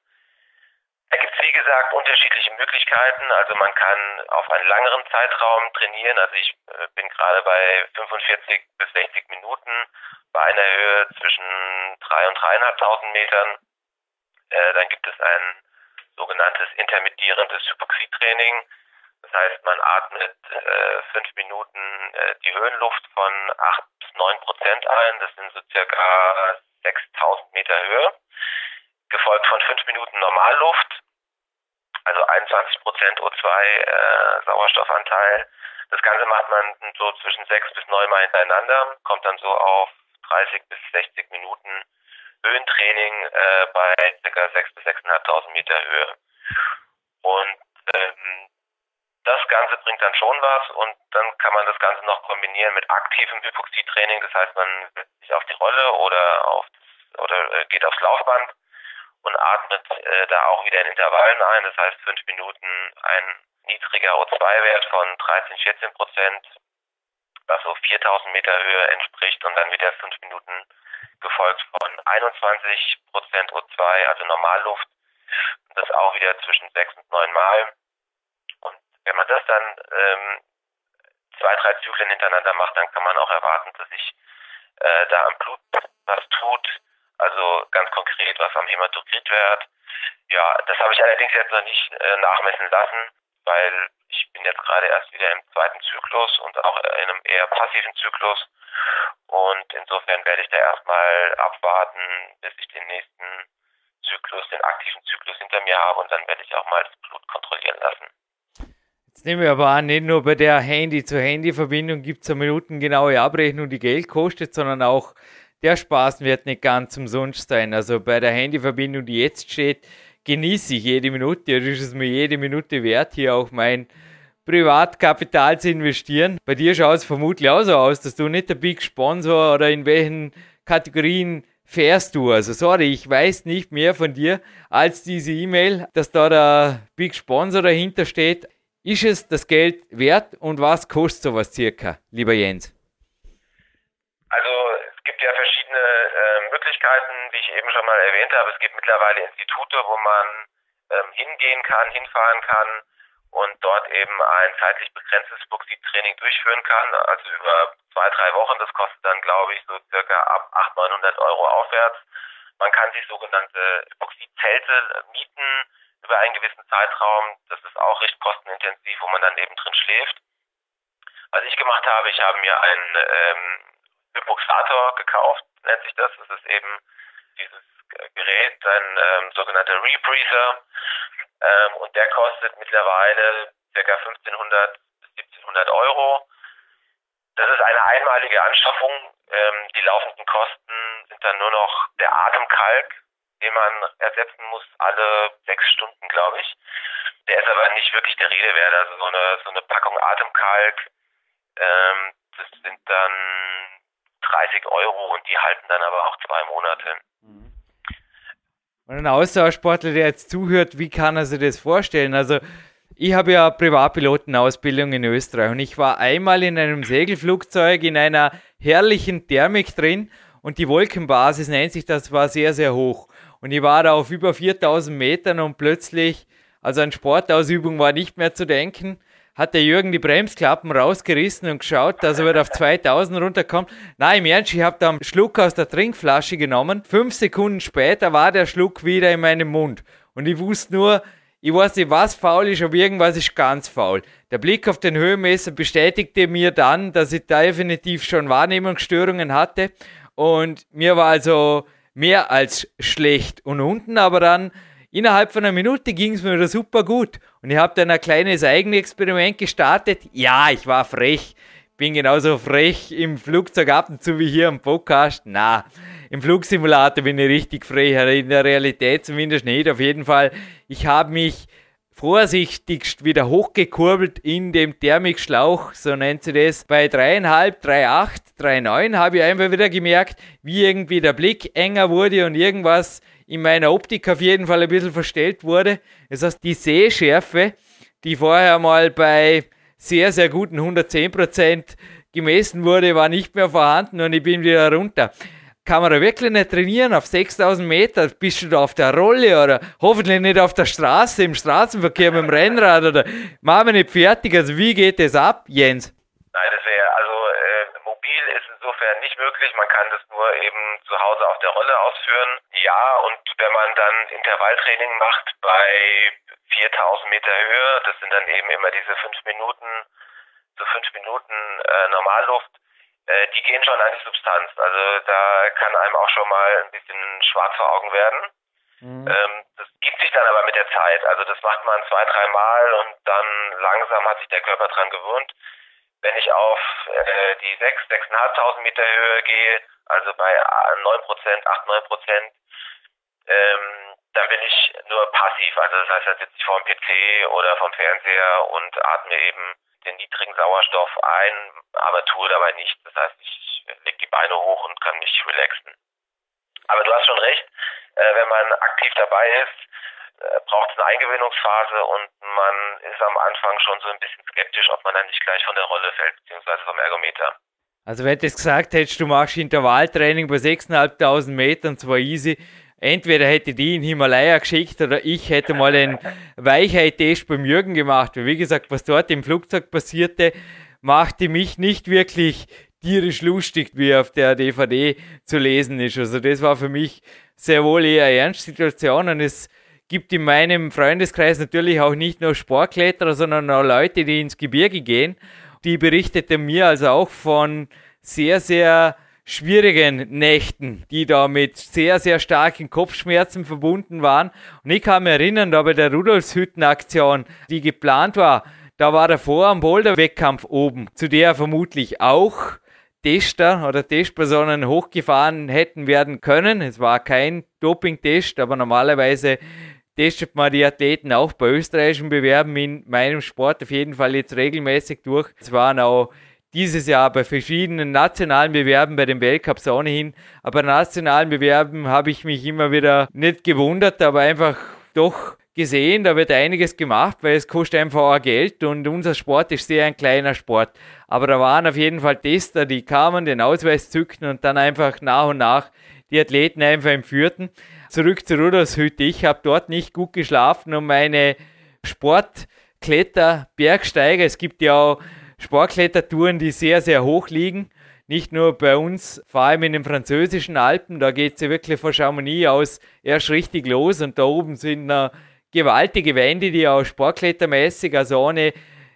Speaker 4: Da gibt es, wie gesagt, unterschiedliche Möglichkeiten. Also man kann auf einen langeren Zeitraum trainieren. Also ich äh, bin gerade bei 45 bis 60 Minuten bei einer Höhe zwischen 3 und 3.500 Metern. Äh, dann gibt es ein sogenanntes intermittierendes Hypoxietraining. Das heißt, man atmet äh, fünf Minuten äh, die Höhenluft von 8 bis 9 Prozent ein. Das sind so circa 6000 Meter Höhe. Gefolgt von fünf Minuten Normalluft, also 21 Prozent O2 äh, Sauerstoffanteil. Das Ganze macht man so zwischen sechs bis neun Mal hintereinander, kommt dann so auf 30 bis 60 Minuten Höhentraining äh, bei ca. 6.000 bis 6.500 Meter Höhe. Und ähm, das Ganze bringt dann schon was und dann kann man das Ganze noch kombinieren mit aktivem Hypoxietraining. Das heißt, man setzt sich auf die Rolle oder auf oder äh, geht aufs Laufband und atmet äh, da auch wieder in Intervallen ein. Das heißt, fünf Minuten ein niedriger O2-Wert von 13, 14 Prozent, was so 4000 Meter Höhe entspricht und dann wieder fünf Minuten gefolgt von 21 Prozent O2, also Normalluft. Das auch wieder zwischen sechs und neun Mal. Und wenn man das dann ähm, zwei, drei Zyklen hintereinander macht, dann kann man auch erwarten, dass sich äh, da am Blut was tut. Also ganz konkret was am Hämatokritwert. Ja, das habe ich allerdings jetzt noch nicht äh, nachmessen lassen, weil ich bin jetzt gerade erst wieder im zweiten Zyklus und auch in einem eher passiven Zyklus. Und insofern werde ich da erstmal abwarten, bis ich den nächsten Zyklus, den aktiven Zyklus hinter mir habe und dann werde ich auch mal das Blut kontrollieren lassen.
Speaker 3: Jetzt nehmen wir aber an, nicht nur bei der Handy-zu-Handy-Verbindung gibt es eine minutengenaue Abrechnung, die Geld kostet, sondern auch der Spaß wird nicht ganz umsonst sein. Also bei der Handyverbindung, die jetzt steht, genieße ich jede Minute. Das ist es mir jede Minute wert, hier auch mein Privatkapital zu investieren. Bei dir schaut es vermutlich auch so aus, dass du nicht der Big Sponsor oder in welchen Kategorien fährst du. Also sorry, ich weiß nicht mehr von dir als diese E-Mail, dass da der Big Sponsor dahinter steht. Ist es das Geld wert und was kostet sowas circa, lieber Jens?
Speaker 4: Also es gibt ja verschiedene äh, Möglichkeiten, wie ich eben schon mal erwähnt habe. Es gibt mittlerweile Institute, wo man ähm, hingehen kann, hinfahren kann und dort eben ein zeitlich begrenztes Buxit-Training durchführen kann, also über zwei, drei Wochen. Das kostet dann, glaube ich, so circa ab 800, 900 Euro aufwärts. Man kann sich sogenannte Buxit-Zelte mieten über einen gewissen Zeitraum. Das ist auch recht kostenintensiv, wo man dann eben drin schläft. Was ich gemacht habe, ich habe mir einen ähm, Hypoxator gekauft, nennt sich das. Das ist eben dieses Gerät, ein ähm, sogenannter Rebreather. Ähm, und der kostet mittlerweile ca. 1500 bis 1700 Euro. Das ist eine einmalige Anschaffung. Ähm, die laufenden Kosten sind dann nur noch der Atemkalk, den man ersetzen muss alle sechs Stunden, glaube ich. Der ist aber nicht wirklich der Rede wert. Also so eine, so eine Packung Atemkalk, ähm, das sind dann 30 Euro und die halten dann aber auch zwei Monate.
Speaker 3: Und ein Ausdauersportler, der jetzt zuhört, wie kann er sich das vorstellen? Also, ich habe ja Privatpilotenausbildung in Österreich und ich war einmal in einem Segelflugzeug in einer herrlichen Thermik drin und die Wolkenbasis nennt sich das, war sehr, sehr hoch. Und ich war da auf über 4000 Metern und plötzlich, also an Sportausübung war nicht mehr zu denken hat der Jürgen die Bremsklappen rausgerissen und geschaut, dass er wieder auf 2000 runterkommt. Nein, im Ernst, ich habe da einen Schluck aus der Trinkflasche genommen. Fünf Sekunden später war der Schluck wieder in meinem Mund. Und ich wusste nur, ich weiß nicht, was faul ist, aber irgendwas ist ganz faul. Der Blick auf den Höhenmesser bestätigte mir dann, dass ich definitiv schon Wahrnehmungsstörungen hatte. Und mir war also mehr als schlecht. Und unten aber dann Innerhalb von einer Minute ging es mir wieder super gut. Und ich habe dann ein kleines Eigenexperiment gestartet. Ja, ich war frech. Bin genauso frech im Flugzeug ab und zu wie hier im Podcast. Na, im Flugsimulator bin ich richtig frech. In der Realität zumindest nicht. Auf jeden Fall, ich habe mich vorsichtigst wieder hochgekurbelt in dem Thermikschlauch, so nennt sie das. Bei 3,5, 3,8, 3,9 habe ich einfach wieder gemerkt, wie irgendwie der Blick enger wurde und irgendwas in meiner Optik auf jeden Fall ein bisschen verstellt wurde. Das heißt, die Sehschärfe, die vorher mal bei sehr, sehr guten 110% gemessen wurde, war nicht mehr vorhanden und ich bin wieder runter. Kann man da wirklich nicht trainieren auf 6000 Meter? Bist du da auf der Rolle oder hoffentlich nicht auf der Straße, im Straßenverkehr mit dem Rennrad oder machen wir nicht fertig? Also wie geht das ab, Jens?
Speaker 4: Nein, das wäre ist insofern nicht möglich. Man kann das nur eben zu Hause auf der Rolle ausführen. Ja, und wenn man dann Intervalltraining macht bei 4000 Meter Höhe, das sind dann eben immer diese fünf Minuten, so fünf Minuten äh, Normalluft, äh, die gehen schon an die Substanz. Also da kann einem auch schon mal ein bisschen schwarz vor Augen werden. Mhm. Ähm, das gibt sich dann aber mit der Zeit. Also das macht man zwei, dreimal und dann langsam hat sich der Körper dran gewöhnt. Wenn ich auf äh, die 6, 6.500 Meter Höhe gehe, also bei 9 Prozent, 8, 9 Prozent, ähm, dann bin ich nur passiv. Also das heißt, dann sitze ich vor dem PC oder vom Fernseher und atme eben den niedrigen Sauerstoff ein, aber tue dabei nichts. Das heißt, ich lege die Beine hoch und kann mich relaxen. Aber du hast schon recht, äh, wenn man aktiv dabei ist, äh, braucht es eine Eingewöhnungsphase und man ist am Anfang schon so ein bisschen skeptisch, ob man dann nicht gleich von der Rolle fällt, beziehungsweise vom Ergometer.
Speaker 3: Also wenn du jetzt gesagt hättest, du machst Intervalltraining bei 6.500 Metern, zwar easy, entweder hätte die in Himalaya geschickt oder ich hätte mal einen Weichheit-Test beim Jürgen gemacht. Weil wie gesagt, was dort im Flugzeug passierte, machte mich nicht wirklich tierisch lustig, wie auf der DVD zu lesen ist. Also das war für mich sehr wohl eher eine Ernstsituation und es gibt in meinem Freundeskreis natürlich auch nicht nur Sportkletterer, sondern auch Leute, die ins Gebirge gehen. Die berichteten mir also auch von sehr, sehr schwierigen Nächten, die da mit sehr, sehr starken Kopfschmerzen verbunden waren. Und ich kann mich erinnern, da bei der Rudolfshütten-Aktion, die geplant war, da war davor am Boulder-Wettkampf oben, zu der vermutlich auch Tester oder Testpersonen hochgefahren hätten werden können. Es war kein Doping-Test, aber normalerweise testet man die Athleten auch bei österreichischen Bewerben in meinem Sport auf jeden Fall jetzt regelmäßig durch. Es waren auch dieses Jahr bei verschiedenen nationalen Bewerben bei den Weltcups ohnehin. Aber bei nationalen Bewerben habe ich mich immer wieder nicht gewundert, aber einfach doch gesehen, da wird einiges gemacht, weil es kostet einfach auch Geld und unser Sport ist sehr ein kleiner Sport. Aber da waren auf jeden Fall Tester, die kamen, den Ausweis zückten und dann einfach nach und nach die Athleten einfach entführten zurück zur Rudolfshütte. Ich habe dort nicht gut geschlafen und meine Sportkletter, Bergsteiger, es gibt ja auch Sportklettertouren, die sehr, sehr hoch liegen. Nicht nur bei uns, vor allem in den französischen Alpen, da geht es ja wirklich von Chamonix aus erst richtig los und da oben sind noch gewaltige Wände, die auch sportklettermäßig, also ohne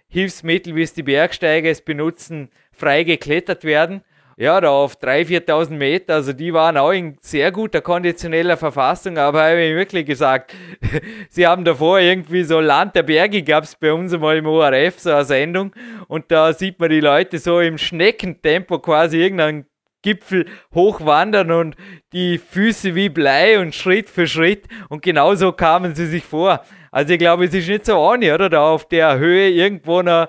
Speaker 3: Hilfsmittel, wie es die Bergsteiger es benutzen, frei geklettert werden ja, da auf 3.000, 4.000 Meter, also die waren auch in sehr guter konditioneller Verfassung, aber habe ich wirklich gesagt, sie haben davor irgendwie so Land der Berge gab es bei uns einmal im ORF, so eine Sendung, und da sieht man die Leute so im Schneckentempo quasi irgendeinen Gipfel hochwandern und die Füße wie Blei und Schritt für Schritt und genauso kamen sie sich vor. Also ich glaube, es ist nicht so ohne, oder? Da auf der Höhe irgendwo noch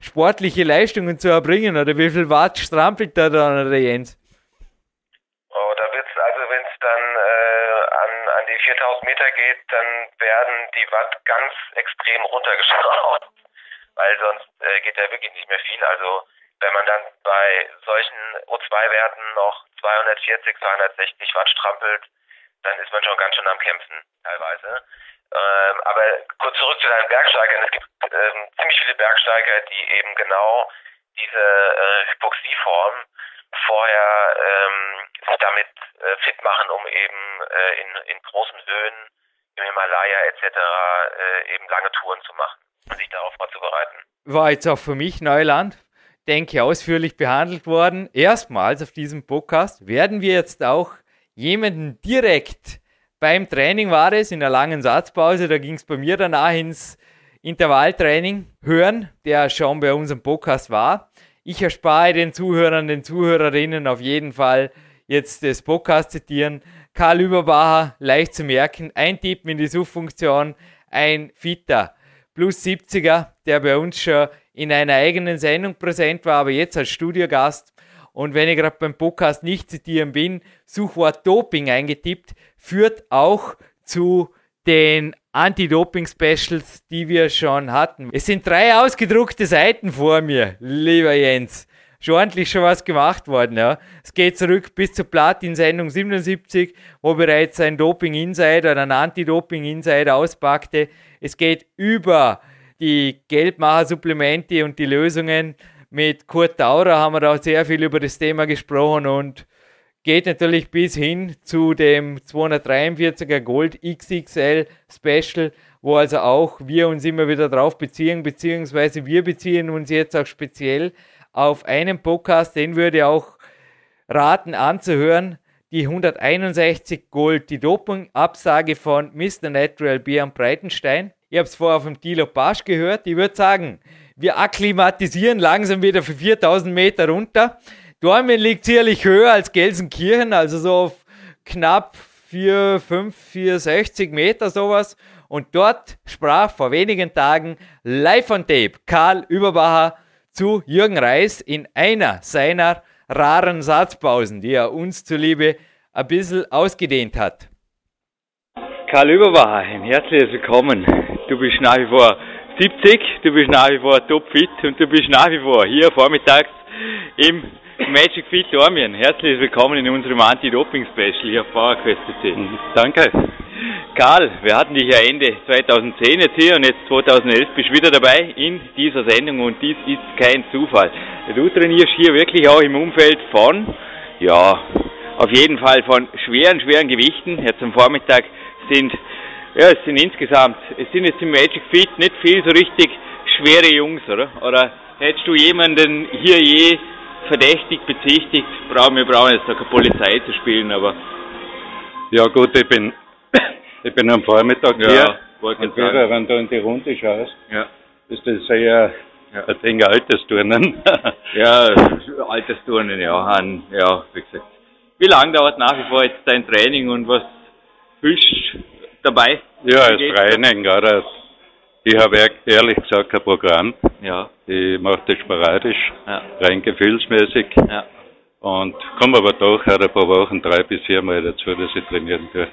Speaker 3: sportliche Leistungen zu erbringen? Oder wie viel Watt strampelt da dann der Jens?
Speaker 4: Oh, da wird's, also wenn es dann äh, an, an die 4000 Meter die Watt ganz extrem runtergeschraubt, weil sonst äh, geht da wirklich nicht mehr viel. Also wenn man dann bei solchen O2-Werten noch 240, 260 Watt strampelt, dann ist man schon ganz schön am Kämpfen teilweise. Ähm, aber kurz zurück zu deinen Bergsteigern. Es gibt ähm, ziemlich viele Bergsteiger, die eben genau diese äh, Hypoxieform vorher ähm, sich damit äh, fit machen, um eben äh, in, in großen Höhen im Himalaya etc. Äh, eben lange Touren zu machen und sich darauf vorzubereiten.
Speaker 3: War jetzt auch für mich Neuland, denke ausführlich behandelt worden. Erstmals auf diesem Podcast werden wir jetzt auch jemanden direkt beim Training war es, in der langen Satzpause, da ging es bei mir danach ins Intervalltraining hören, der schon bei unserem Podcast war. Ich erspare den Zuhörern, den Zuhörerinnen auf jeden Fall jetzt das Podcast zitieren. Karl Überbacher, leicht zu merken, eintippen in die Suchfunktion, ein fitter plus 70er, der bei uns schon in einer eigenen Sendung präsent war, aber jetzt als Studiogast. Und wenn ich gerade beim Podcast nicht zitieren bin, Suchwort Doping eingetippt, führt auch zu den Anti-Doping-Specials, die wir schon hatten. Es sind drei ausgedruckte Seiten vor mir, lieber Jens. Schon ordentlich schon was gemacht worden, ja. Es geht zurück bis zur Platin-Sendung 77, wo bereits ein Doping-Insider oder ein Anti-Doping-Insider auspackte. Es geht über die Geldmacher-Supplemente und die Lösungen. Mit Kurt Taurer haben wir da sehr viel über das Thema gesprochen und geht natürlich bis hin zu dem 243er Gold XXL Special, wo also auch wir uns immer wieder drauf beziehen, beziehungsweise wir beziehen uns jetzt auch speziell auf einen Podcast, den würde auch raten anzuhören, die 161 Gold, die Doping-Absage von Mr. Natural Björn Breitenstein. Ich habe es vorher auf dem Tilo Pasch gehört. Ich würde sagen, wir akklimatisieren langsam wieder für 4000 Meter runter. Dormen liegt sicherlich höher als Gelsenkirchen, also so auf knapp 4, 5, 460 Meter sowas. Und dort sprach vor wenigen Tagen live on tape Karl Überbacher zu Jürgen Reis in einer seiner raren Satzpausen, die er uns zuliebe ein bisschen ausgedehnt hat. Karl Überbacher, ein herzliches Willkommen. Du bist nach wie vor 70, du bist nach wie vor topfit und du bist nach wie vor hier vormittags im Magic Fit Dormien, herzlich willkommen in unserem Anti-Doping-Special hier auf PowerQuest CC.
Speaker 6: Mhm. Danke.
Speaker 3: Karl, wir hatten dich ja Ende 2010 jetzt hier und jetzt 2011 bist du wieder dabei in dieser Sendung und dies ist kein Zufall. Du trainierst hier wirklich auch im Umfeld von, ja, auf jeden Fall von schweren, schweren Gewichten. Jetzt am Vormittag sind, ja, es sind insgesamt, es sind jetzt im Magic Fit nicht viel so richtig schwere Jungs, oder? Oder hättest du jemanden hier je verdächtig, bezichtigt, brauchen wir brauchen jetzt da keine Polizei zu spielen, aber.
Speaker 6: Ja gut, ich bin ich bin am Vormittag
Speaker 3: ja,
Speaker 6: hier. Und
Speaker 3: sagen.
Speaker 6: wenn du in die Runde schaust,
Speaker 3: Ja.
Speaker 6: ist das sehr
Speaker 3: Ja.
Speaker 6: ein Ding altes Turnen.
Speaker 3: Ja, Altersturnen, ja, an, ja, wie gesagt. Wie lange dauert nach wie vor jetzt dein Training und was fühlst du dabei?
Speaker 6: ja, als? Training, oder? Ich habe ehrlich gesagt kein Programm.
Speaker 3: Ja,
Speaker 6: Ich mache das sporadisch,
Speaker 3: ja,
Speaker 6: rein gefühlsmäßig.
Speaker 3: ja.
Speaker 6: Und komme aber doch alle paar Wochen drei bis viermal dazu, dass ich trainieren kann.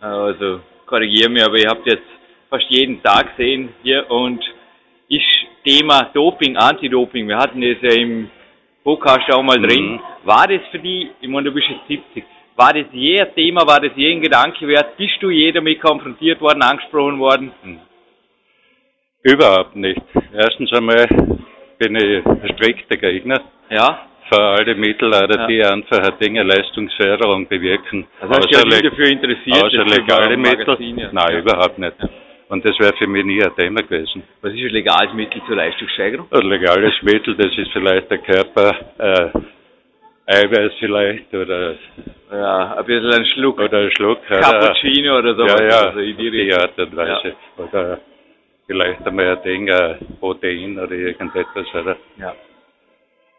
Speaker 3: Also, korrigiere mich, aber ihr habt jetzt fast jeden Tag gesehen hier und ist Thema Doping, Anti-Doping, wir hatten das ja im Podcast auch mal drin.
Speaker 6: Mhm.
Speaker 3: War das für die, ich meine, du bist jetzt 70, war das je ein Thema, war das je ein Gedanke wert? Bist du je damit konfrontiert worden, angesprochen worden?
Speaker 6: Überhaupt nicht. Erstens einmal bin ich ein strikter Gegner
Speaker 3: Ja?
Speaker 6: für alle Mittel,
Speaker 3: Ja.
Speaker 6: die einfach eine Dinge Leistungsförderung bewirken.
Speaker 3: Also hast du
Speaker 6: Außer le-
Speaker 3: dafür interessiert?
Speaker 6: außer legale Mittel? Nein,
Speaker 3: Ja.
Speaker 6: überhaupt nicht.
Speaker 3: Ja.
Speaker 6: Und das wäre für mich nie ein Thema gewesen.
Speaker 3: Was ist ein legales Mittel zur Leistungssteigerung?
Speaker 6: Ein legales Mittel, das ist vielleicht der Körper, äh, Eiweiß vielleicht oder,
Speaker 3: Ja, ein bisschen ein Schluck
Speaker 6: oder ein Schluck.
Speaker 3: Cappuccino oder so.
Speaker 6: Ja, ja,
Speaker 3: also in die
Speaker 6: die. Art und Weise. Oder vielleicht einmal ein Ding, ein Protein oder irgendetwas. Oder?
Speaker 3: Ja.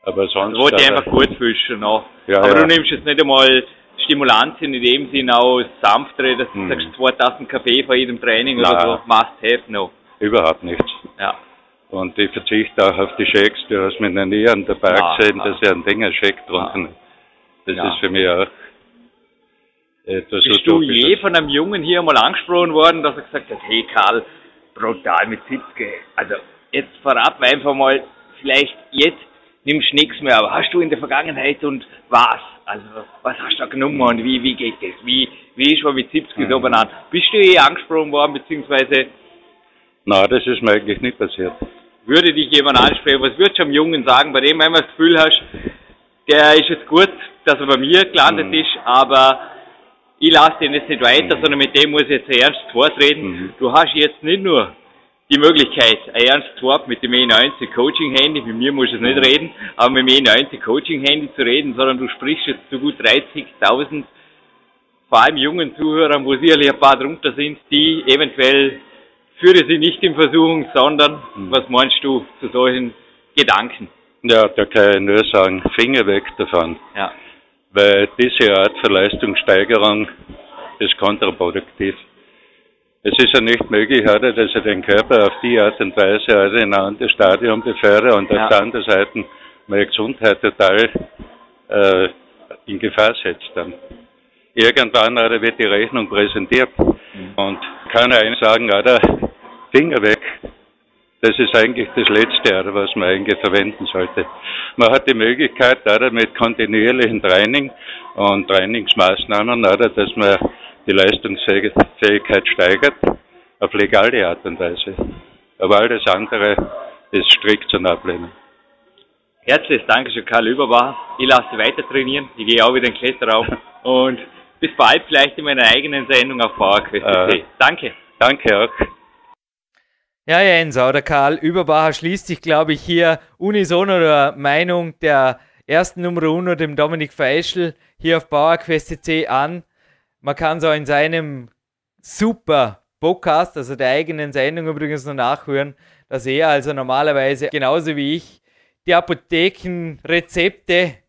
Speaker 6: Aber sonst.
Speaker 3: Ich wollte dich
Speaker 6: aber-
Speaker 3: einfach gut fühlen noch.
Speaker 6: Ja,
Speaker 3: Aber
Speaker 6: ja.
Speaker 3: du nimmst jetzt nicht einmal Stimulantien in dem Sinn auch sanftere, dass du
Speaker 6: Mhm.
Speaker 3: sagst, zwei Tassen Kaffee vor jedem Training
Speaker 6: Nein.
Speaker 3: oder so. Must have no.
Speaker 6: Überhaupt nichts.
Speaker 3: Ja.
Speaker 6: Und ich verzichte auch auf die Shakes. Du hast mich noch nie an der Bar
Speaker 3: Ja,
Speaker 6: gesehen,
Speaker 3: ja.
Speaker 6: dass ich einen Dinger Shake getrunken habe. Das
Speaker 3: Ja.
Speaker 6: ist für mich auch etwas
Speaker 3: Bist du je von einem Jungen hier mal angesprochen worden, dass er gesagt hat, hey Karl, brutal mit 70, also jetzt vorab einfach mal, vielleicht jetzt nimmst du nichts mehr, aber hast du in der Vergangenheit und was? Also was hast du da genommen und wie, wie geht das? Wie, wie ist man mit 70
Speaker 6: Mhm.
Speaker 3: so benannt? Bist du je angesprochen worden, beziehungsweise
Speaker 6: Nein, das ist mir eigentlich nicht passiert.
Speaker 3: Würde dich jemand ansprechen, was würdest du einem Jungen sagen, bei dem wenn du das Gefühl hast, der ist jetzt gut, dass er bei mir gelandet
Speaker 6: Mhm.
Speaker 3: ist, aber ich lasse den jetzt nicht weiter, sondern mit dem muss ich jetzt ernst vortreten.
Speaker 6: Mhm.
Speaker 3: Du hast jetzt nicht nur die Möglichkeit, ein ernstes Wort mit dem E90 Coaching-Handy, mit mir musst du es nicht
Speaker 6: Mhm.
Speaker 3: reden, aber mit dem E90 Coaching-Handy zu reden, sondern du sprichst jetzt zu gut 30.000, vor allem jungen Zuhörern, wo sicherlich ein paar drunter sind, die eventuell führe sie nicht in Versuchung, sondern
Speaker 6: Mhm.
Speaker 3: was meinst du zu solchen Gedanken?
Speaker 6: Ja, da kann ich nur sagen, Finger weg davon.
Speaker 3: Ja.
Speaker 6: Weil diese Art von Leistungssteigerung ist kontraproduktiv. Es ist ja nicht möglich, oder, dass er den Körper auf die Art und Weise also in ein anderes Stadion befördert und
Speaker 3: Ja.
Speaker 6: auf der anderen Seite meine Gesundheit total äh, in Gefahr setzt dann. Irgendwann oder wird die Rechnung präsentiert und kann einer sagen, oder, Finger weg. Das ist eigentlich das Letzte, was man eigentlich verwenden sollte. Man hat die Möglichkeit, oder, mit kontinuierlichen Training und Trainingsmaßnahmen, oder, dass man die Leistungsfähigkeit steigert, auf legale Art und Weise. Aber alles andere ist strikt zu ablehnen.
Speaker 3: Herzliches Dankeschön, Karl Überbach. Ich lasse weiter trainieren. Ich gehe auch wieder in den Kletterraum. Und bis bald vielleicht in meiner eigenen Sendung auf PowerQuest.
Speaker 6: Äh.
Speaker 3: Danke.
Speaker 6: Danke auch.
Speaker 3: Ja, Jens, auch der Karl Überbacher schließt sich, glaube ich, hier unisono der Meinung der ersten Nummer uno, dem Dominik Feischl, hier auf PowerQuest.cc an. Man kann so in seinem super Podcast, also der eigenen Sendung übrigens noch nachhören, dass er also normalerweise genauso wie ich die Apothekenrezepte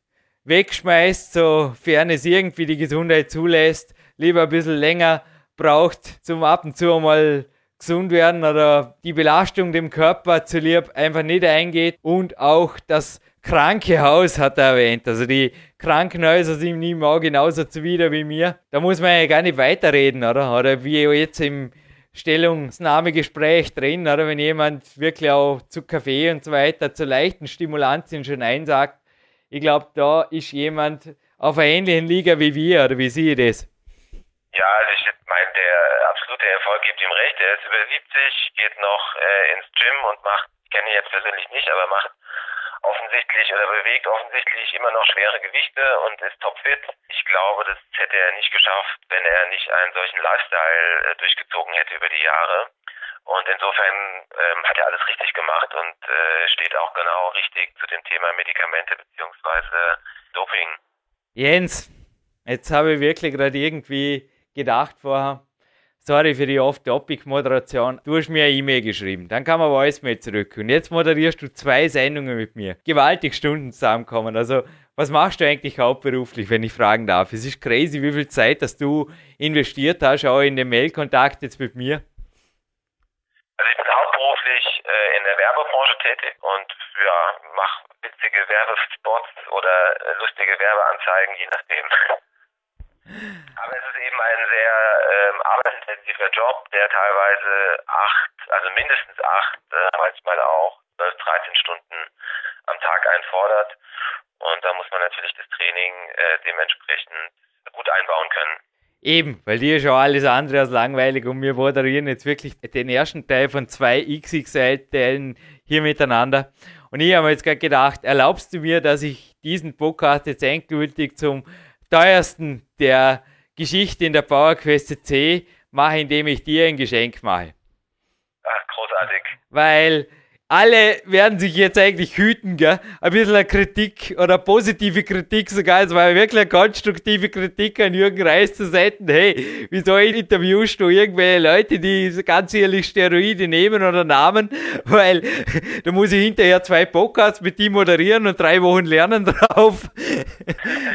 Speaker 3: wegschmeißt, sofern es irgendwie die Gesundheit zulässt, lieber ein bisschen länger braucht zum ab und zu mal gesund werden oder die Belastung dem Körper zu lieb einfach nicht eingeht und auch das kranke Haus hat er erwähnt. Also die Krankenhäuser sind ihm auch genauso zuwider wie mir. Da muss man ja gar nicht weiterreden, oder? Oder wie jetzt im Stellungsnahmegespräch drin, oder wenn jemand wirklich auch zu Kaffee und so weiter, zu leichten Stimulantien schon einsagt. Ich glaube, da ist jemand auf einer ähnlichen Liga wie wir, oder wie ich das?
Speaker 4: Ja, also ich meine, der absolute Erfolg gibt ihm recht. Er ist über 70, geht noch äh, ins Gym und macht, ich kenne ihn jetzt persönlich nicht, aber macht offensichtlich oder bewegt offensichtlich immer noch schwere Gewichte und ist topfit. Ich glaube, das hätte er nicht geschafft, wenn er nicht einen solchen Lifestyle äh, durchgezogen hätte über die Jahre. Und insofern ähm, hat er alles richtig gemacht und äh, steht auch genau richtig zu dem Thema Medikamente beziehungsweise Doping.
Speaker 3: Jens, jetzt habe ich wirklich gerade irgendwie gedacht vorher, sorry für die Off-Topic-Moderation, du hast mir eine E-Mail geschrieben, dann kam aber alles mehr zurück und jetzt moderierst du zwei Sendungen mit mir. Gewaltig Stunden zusammenkommen, also was machst du eigentlich hauptberuflich, wenn ich fragen darf? Es ist crazy, wie viel Zeit, dass du investiert hast, auch in den Mailkontakt jetzt mit mir.
Speaker 4: Also ich bin hauptberuflich äh, in der Werbebranche tätig und ja, mache witzige Werbespots oder äh, lustige Werbeanzeigen, je nachdem. Aber es ist eben ein sehr ähm, arbeitsintensiver Job, der teilweise acht, also mindestens acht, äh, manchmal auch 12, 13 Stunden am Tag einfordert. Und da muss man natürlich das Training äh, dementsprechend gut einbauen können.
Speaker 3: Eben, weil dir ja alles andere als langweilig und wir moderieren jetzt wirklich den ersten Teil von zwei XXL-Teilen hier miteinander. Und ich habe mir jetzt gerade gedacht, erlaubst du mir, dass ich diesen Podcast jetzt endgültig zum teuersten der Geschichte in der PowerQuest C mache, indem ich dir ein Geschenk mache.
Speaker 4: Ach, großartig.
Speaker 3: Weil alle werden sich jetzt eigentlich hüten, gell? Ein bisschen eine Kritik oder positive Kritik sogar. Es war wirklich eine konstruktive Kritik an Jürgen Reis zu senden. Hey, wieso interviewst du irgendwelche Leute, die ganz ehrlich Steroide nehmen oder nahmen? Weil da muss ich hinterher zwei Podcasts mit ihm moderieren und drei Wochen lernen drauf.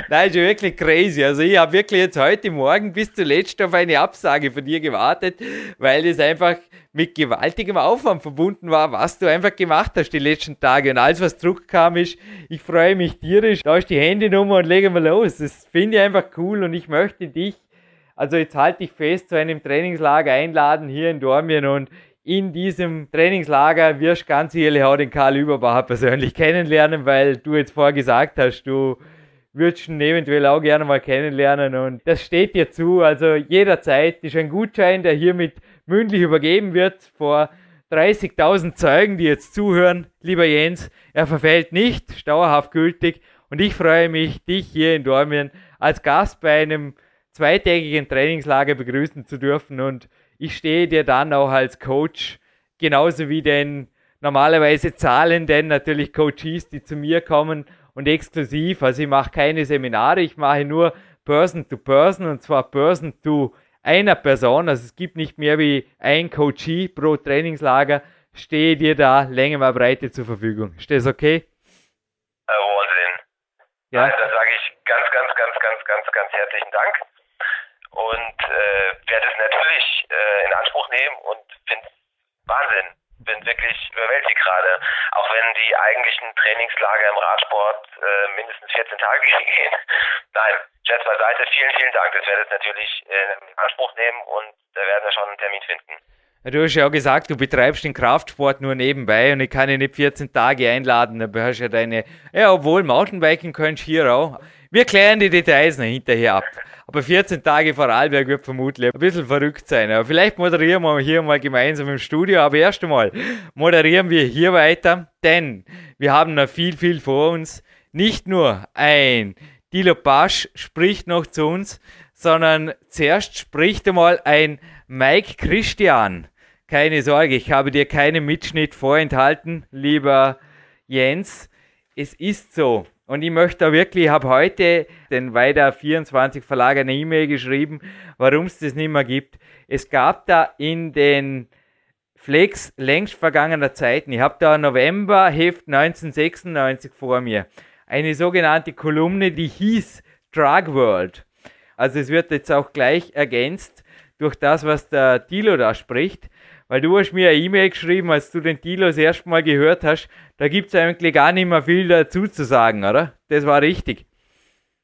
Speaker 3: Nein, ist ja wirklich crazy. Also ich habe wirklich jetzt heute Morgen bis zuletzt auf eine Absage von dir gewartet, weil es einfach mit gewaltigem Aufwand verbunden war, was du einfach gemacht hast die letzten Tage. Und alles, was zurückkam, ist, ich freue mich tierisch, da ist die Handynummer und legen wir los. Das finde ich einfach cool und ich möchte dich Also jetzt halte ich fest, zu einem Trainingslager einladen hier in Dormien und in diesem Trainingslager wirst du ganz sicherlich auch den Karl Überbacher persönlich kennenlernen, weil du jetzt vorher gesagt hast, du würdest ihn eventuell auch gerne mal kennenlernen und das steht dir zu. Also jederzeit ist ein Gutschein, der hiermit mündlich übergeben wird vor 30.000 Zeugen, die jetzt zuhören. Lieber Jens, er verfällt nicht, dauerhaft gültig und ich freue mich, dich hier in Dormien als Gast bei einem zweitägigen Trainingslager begrüßen zu dürfen und ich stehe dir dann auch als Coach genauso wie den normalerweise zahlenden natürlich Coaches, die zu mir kommen und exklusiv. Also ich mache keine Seminare, ich mache nur Person to Person und zwar Person to einer Person. Also es gibt nicht mehr wie ein Coachee pro Trainingslager. Stehe dir da Länge mal Breite zur Verfügung. Ist das okay?
Speaker 4: Äh, Wahnsinn. Ja. Also, da sage ich ganz, ganz, ganz, ganz, ganz, ganz herzlichen Dank und äh, werde es natürlich äh, in Anspruch nehmen und finde Wahnsinn bin wirklich überwältigt gerade. Auch wenn die eigentlichen Trainingslager im Radsport äh, mindestens 14 Tage gehen. Nein, Jets beiseite, vielen, vielen Dank. Das werde ich natürlich äh, in Anspruch nehmen und da werden wir schon einen Termin finden.
Speaker 3: Du hast ja auch gesagt, du betreibst den Kraftsport nur nebenbei und ich kann dich nicht 14 Tage einladen. Da hast du ja deine, ja, obwohl Mountainbiken könntest hier auch. Wir klären die Details noch hinterher ab. Aber 14 Tage vor Arlberg wird vermutlich ein bisschen verrückt sein. Aber vielleicht moderieren wir hier mal gemeinsam im Studio. Aber erst einmal moderieren wir hier weiter, denn wir haben noch viel, viel vor uns. Nicht nur ein Dilo Pasch spricht noch zu uns, sondern zuerst spricht einmal ein Mike Christian. Keine Sorge, ich habe dir keinen Mitschnitt vorenthalten, lieber Jens. Es ist so, und ich möchte da wirklich, ich habe heute den Weiter 24 Verlag eine E-Mail geschrieben, warum es das nicht mehr gibt. Es gab da in den Flex längst vergangener Zeiten, ich habe da November Heft 1996 vor mir, eine sogenannte Kolumne, die hieß Drug World. Also es wird jetzt auch gleich ergänzt durch das, was der Dilo da spricht. Weil du hast mir eine E-Mail geschrieben, als du den Dilo das erste Mal gehört hast, da gibt es eigentlich gar nicht mehr viel dazu zu sagen, oder? Das war richtig.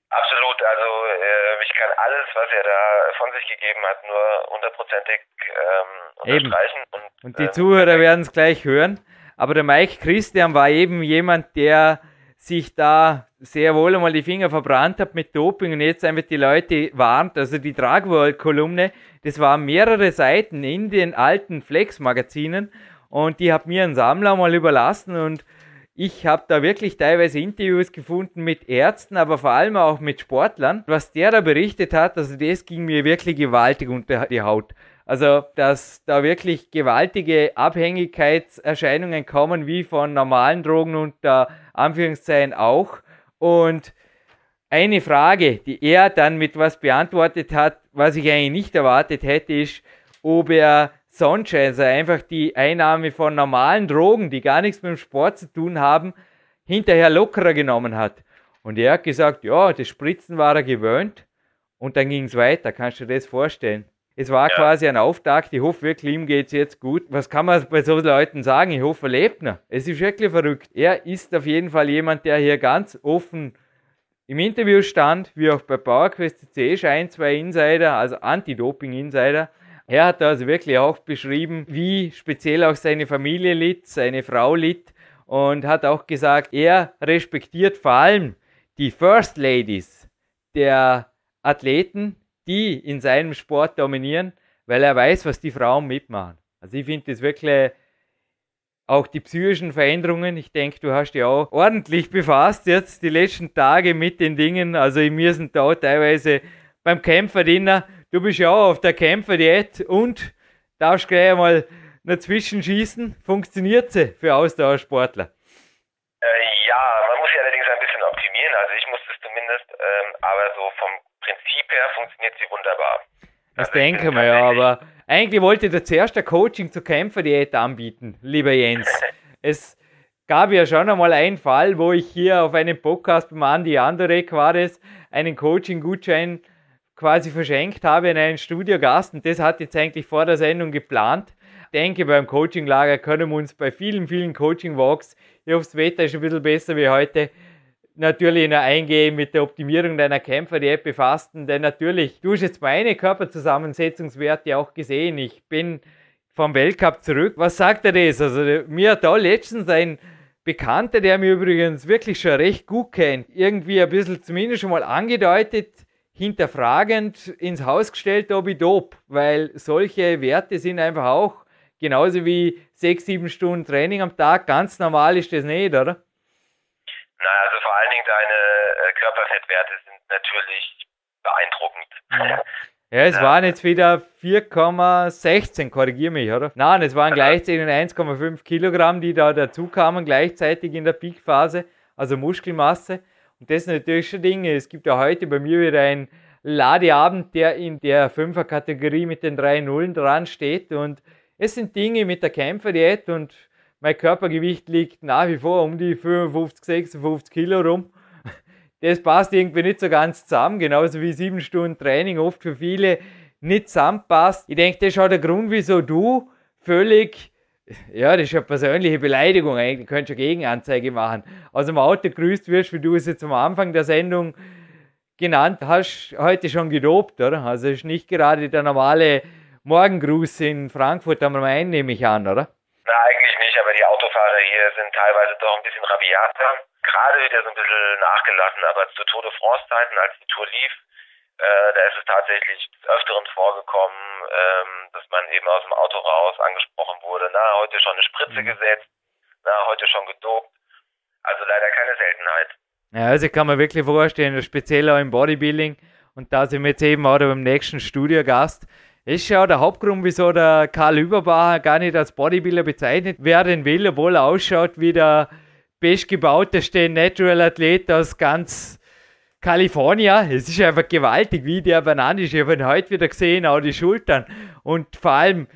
Speaker 4: Absolut, also äh, ich kann alles, was er da von sich gegeben hat, nur hundertprozentig ähm, unterstreichen.
Speaker 3: Eben. Und, und die äh, Zuhörer werden es gleich hören. Aber der Mike Christian war eben jemand, der sich da sehr wohl einmal die Finger verbrannt hat mit Doping und jetzt einfach die Leute warnt. Also die Dragworld-Kolumne, das waren mehrere Seiten in den alten Flex-Magazinen und die hat mir ein Sammler mal überlassen und ich habe da wirklich teilweise Interviews gefunden mit Ärzten, aber vor allem auch mit Sportlern. Was der da berichtet hat, also das ging mir wirklich gewaltig unter die Haut. Also, dass da wirklich gewaltige Abhängigkeitserscheinungen kommen, wie von normalen Drogen unter Anführungszeichen auch. Und eine Frage, die er dann mit was beantwortet hat, was ich eigentlich nicht erwartet hätte, ist, ob er sonst, also einfach die Einnahme von normalen Drogen, die gar nichts mit dem Sport zu tun haben, hinterher lockerer genommen hat. Und er hat gesagt, ja, das Spritzen war er gewöhnt. Und dann ging es weiter. Kannst du dir das vorstellen? Es war ja. quasi ein Auftakt. Ich hoffe wirklich, ihm geht es jetzt gut. Was kann man bei so Leuten sagen? Ich hoffe, er lebt noch. Es ist wirklich verrückt. Er ist auf jeden Fall jemand, der hier ganz offen im Interview stand, wie auch bei PowerQuest CC, ein, zwei Insider, also Anti-Doping-Insider. Er hat also wirklich auch beschrieben, wie speziell auch seine Familie litt, seine Frau litt und hat auch gesagt, er respektiert vor allem die First Ladies der Athleten, die in seinem Sport dominieren, weil er weiß, was die Frauen mitmachen. Also ich finde das wirklich auch die psychischen Veränderungen. Ich denke, du hast dich auch ordentlich befasst jetzt die letzten Tage mit den Dingen. Also mir sind da teilweise beim Kämpferdiener, du bist ja auch auf der Kämpferdiät und darfst gleich einmal dazwischen schießen. Funktioniert sie für Ausdauersportler?
Speaker 4: Äh, ja, man muss sie allerdings ein bisschen optimieren. Also ich muss es zumindest, ähm, aber so vom Prinzip her funktioniert sie wunderbar.
Speaker 3: Das also denken wir ja, aber eigentlich wollte der zuerst ein Coaching zur Kämpferdiät anbieten, lieber Jens. es gab ja schon einmal einen Fall, wo ich hier auf einem Podcast beim Andi Andorek war es, einen Coaching-Gutschein quasi verschenkt habe an einen Studiogast und das hat jetzt eigentlich vor der Sendung geplant. Ich denke, beim Coaching-Lager können wir uns bei vielen, vielen Coaching-Walks, ich hoffe, das Wetter ist ein bisschen besser wie heute, natürlich noch eingehen mit der Optimierung deiner Kämpferdiät befassen, denn natürlich, du hast jetzt meine Körperzusammensetzungswerte auch gesehen. Ich bin vom Weltcup zurück. Was sagt er das? Also mir hat da letztens ein Bekannter, der mir übrigens wirklich schon recht gut kennt, irgendwie ein bisschen zumindest schon mal angedeutet, hinterfragend ins Haus gestellt, ob ich dope, weil solche Werte sind einfach auch genauso wie sechs, sieben Stunden Training am Tag. Ganz normal ist das nicht, oder?
Speaker 4: Na, also vor allen Dingen deine äh, Körperfettwerte sind natürlich beeindruckend.
Speaker 3: Ja, es ja. waren jetzt wieder 4,16, korrigiere mich, oder? Nein, es waren gleichzeitig 1,5 Kilogramm, die da dazu kamen, gleichzeitig in der Peakphase, also Muskelmasse. Und das sind natürlich schon Dinge. Es gibt ja heute bei mir wieder einen Ladeabend, der in der 5er Kategorie mit den drei Nullen dran steht. Und es sind Dinge mit der Kämpferdiät und mein Körpergewicht liegt nach wie vor um die 55, 56 Kilo rum. Das passt irgendwie nicht so ganz zusammen, genauso wie sieben Stunden Training oft für viele nicht zusammenpasst. Ich denke, das ist auch der Grund, wieso du völlig, ja, das ist eine persönliche Beleidigung eigentlich, du könntest eine Gegenanzeige machen, aus dem Auto grüßt wirst, wie du es jetzt am Anfang der Sendung genannt hast, heute schon gedopt, oder? Also ist nicht gerade der normale Morgengruß in Frankfurt am Main, nehme ich an, oder?
Speaker 4: Na, eigentlich nicht, aber die Autofahrer hier sind teilweise doch ein bisschen rabiater. Gerade wieder so ein bisschen nachgelassen, aber zu Tour de France-Zeiten, als die Tour lief, äh, da ist es tatsächlich des Öfteren vorgekommen, ähm, dass man eben aus dem Auto raus angesprochen wurde, na, heute schon eine Spritze mhm. gesetzt, na, heute schon gedopt. Also leider keine Seltenheit.
Speaker 3: Ja, also kann man wirklich vorstellen, speziell auch im Bodybuilding. Und da sind wir jetzt eben auch beim nächsten Studiogast ist ja der Hauptgrund, wieso der Karl Überbacher gar nicht als Bodybuilder bezeichnet werden will, obwohl er ausschaut wie der bestgebauteste Natural Athlet aus ganz Kalifornien. Es ist einfach gewaltig, wie der benannt ist. Ich habe ihn heute wieder gesehen, auch die Schultern. Und vor allem,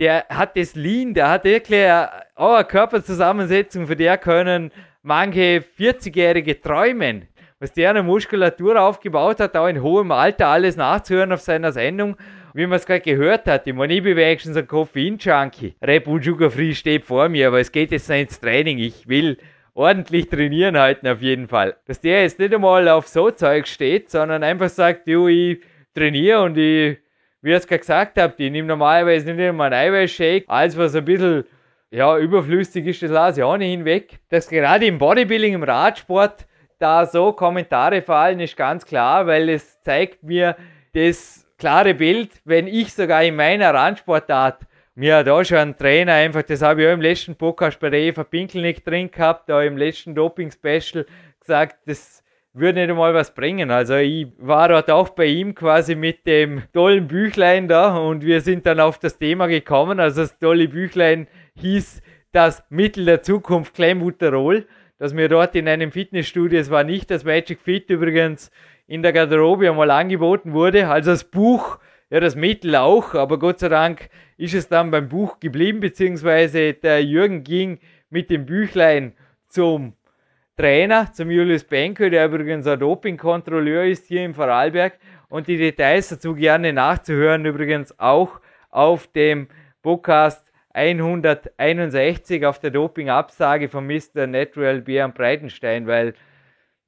Speaker 3: der hat das Lean, der hat wirklich auch eine Körperzusammensetzung, für der können manche 40-Jährige träumen. Was der eine Muskulatur aufgebaut hat, auch in hohem Alter alles nachzuhören auf seiner Sendung wie man es gerade gehört hat, ich meine, ich bin wenigstens ein Koffein-Junkie. Red Bull Sugar Free steht vor mir, aber es geht jetzt noch ins Training. Ich will ordentlich trainieren halten auf jeden Fall. Dass der jetzt nicht einmal auf so Zeug steht, sondern einfach sagt, du, ich trainiere und ich, wie ihr es gerade gesagt habt, ich nehme normalerweise nicht einmal einen Eiweißshake, alles was ein bisschen ja, überflüssig ist, das lasse ich auch nicht hinweg. Dass gerade im Bodybuilding, im Radsport, da so Kommentare fallen, ist ganz klar, weil es zeigt mir, dass klare Bild, wenn ich sogar in meiner Randsportart mir auch schon ein Trainer einfach, das habe ich auch im letzten Podcast bei der Eva Pinkelnick drin gehabt, da im letzten Doping-Special gesagt, das würde nicht einmal was bringen. Also ich war dort auch bei ihm quasi mit dem tollen Büchlein da und wir sind dann auf das Thema gekommen. Also das tolle Büchlein hieß das Mittel der Zukunft Clenbuterol, dass mir dort in einem Fitnessstudio, es war nicht das Magic Fit übrigens, in der Garderobe einmal angeboten wurde. Also das Buch, ja das Mittel auch, aber Gott sei Dank ist es dann beim Buch geblieben, beziehungsweise der Jürgen ging mit dem Büchlein zum Trainer, zum Julius Benko, der übrigens ein Dopingkontrolleur ist hier im Vorarlberg. Und die Details dazu gerne nachzuhören, übrigens auch auf dem Podcast 161 auf der Dopingabsage von Mr. Natural Björn Breitenstein, weil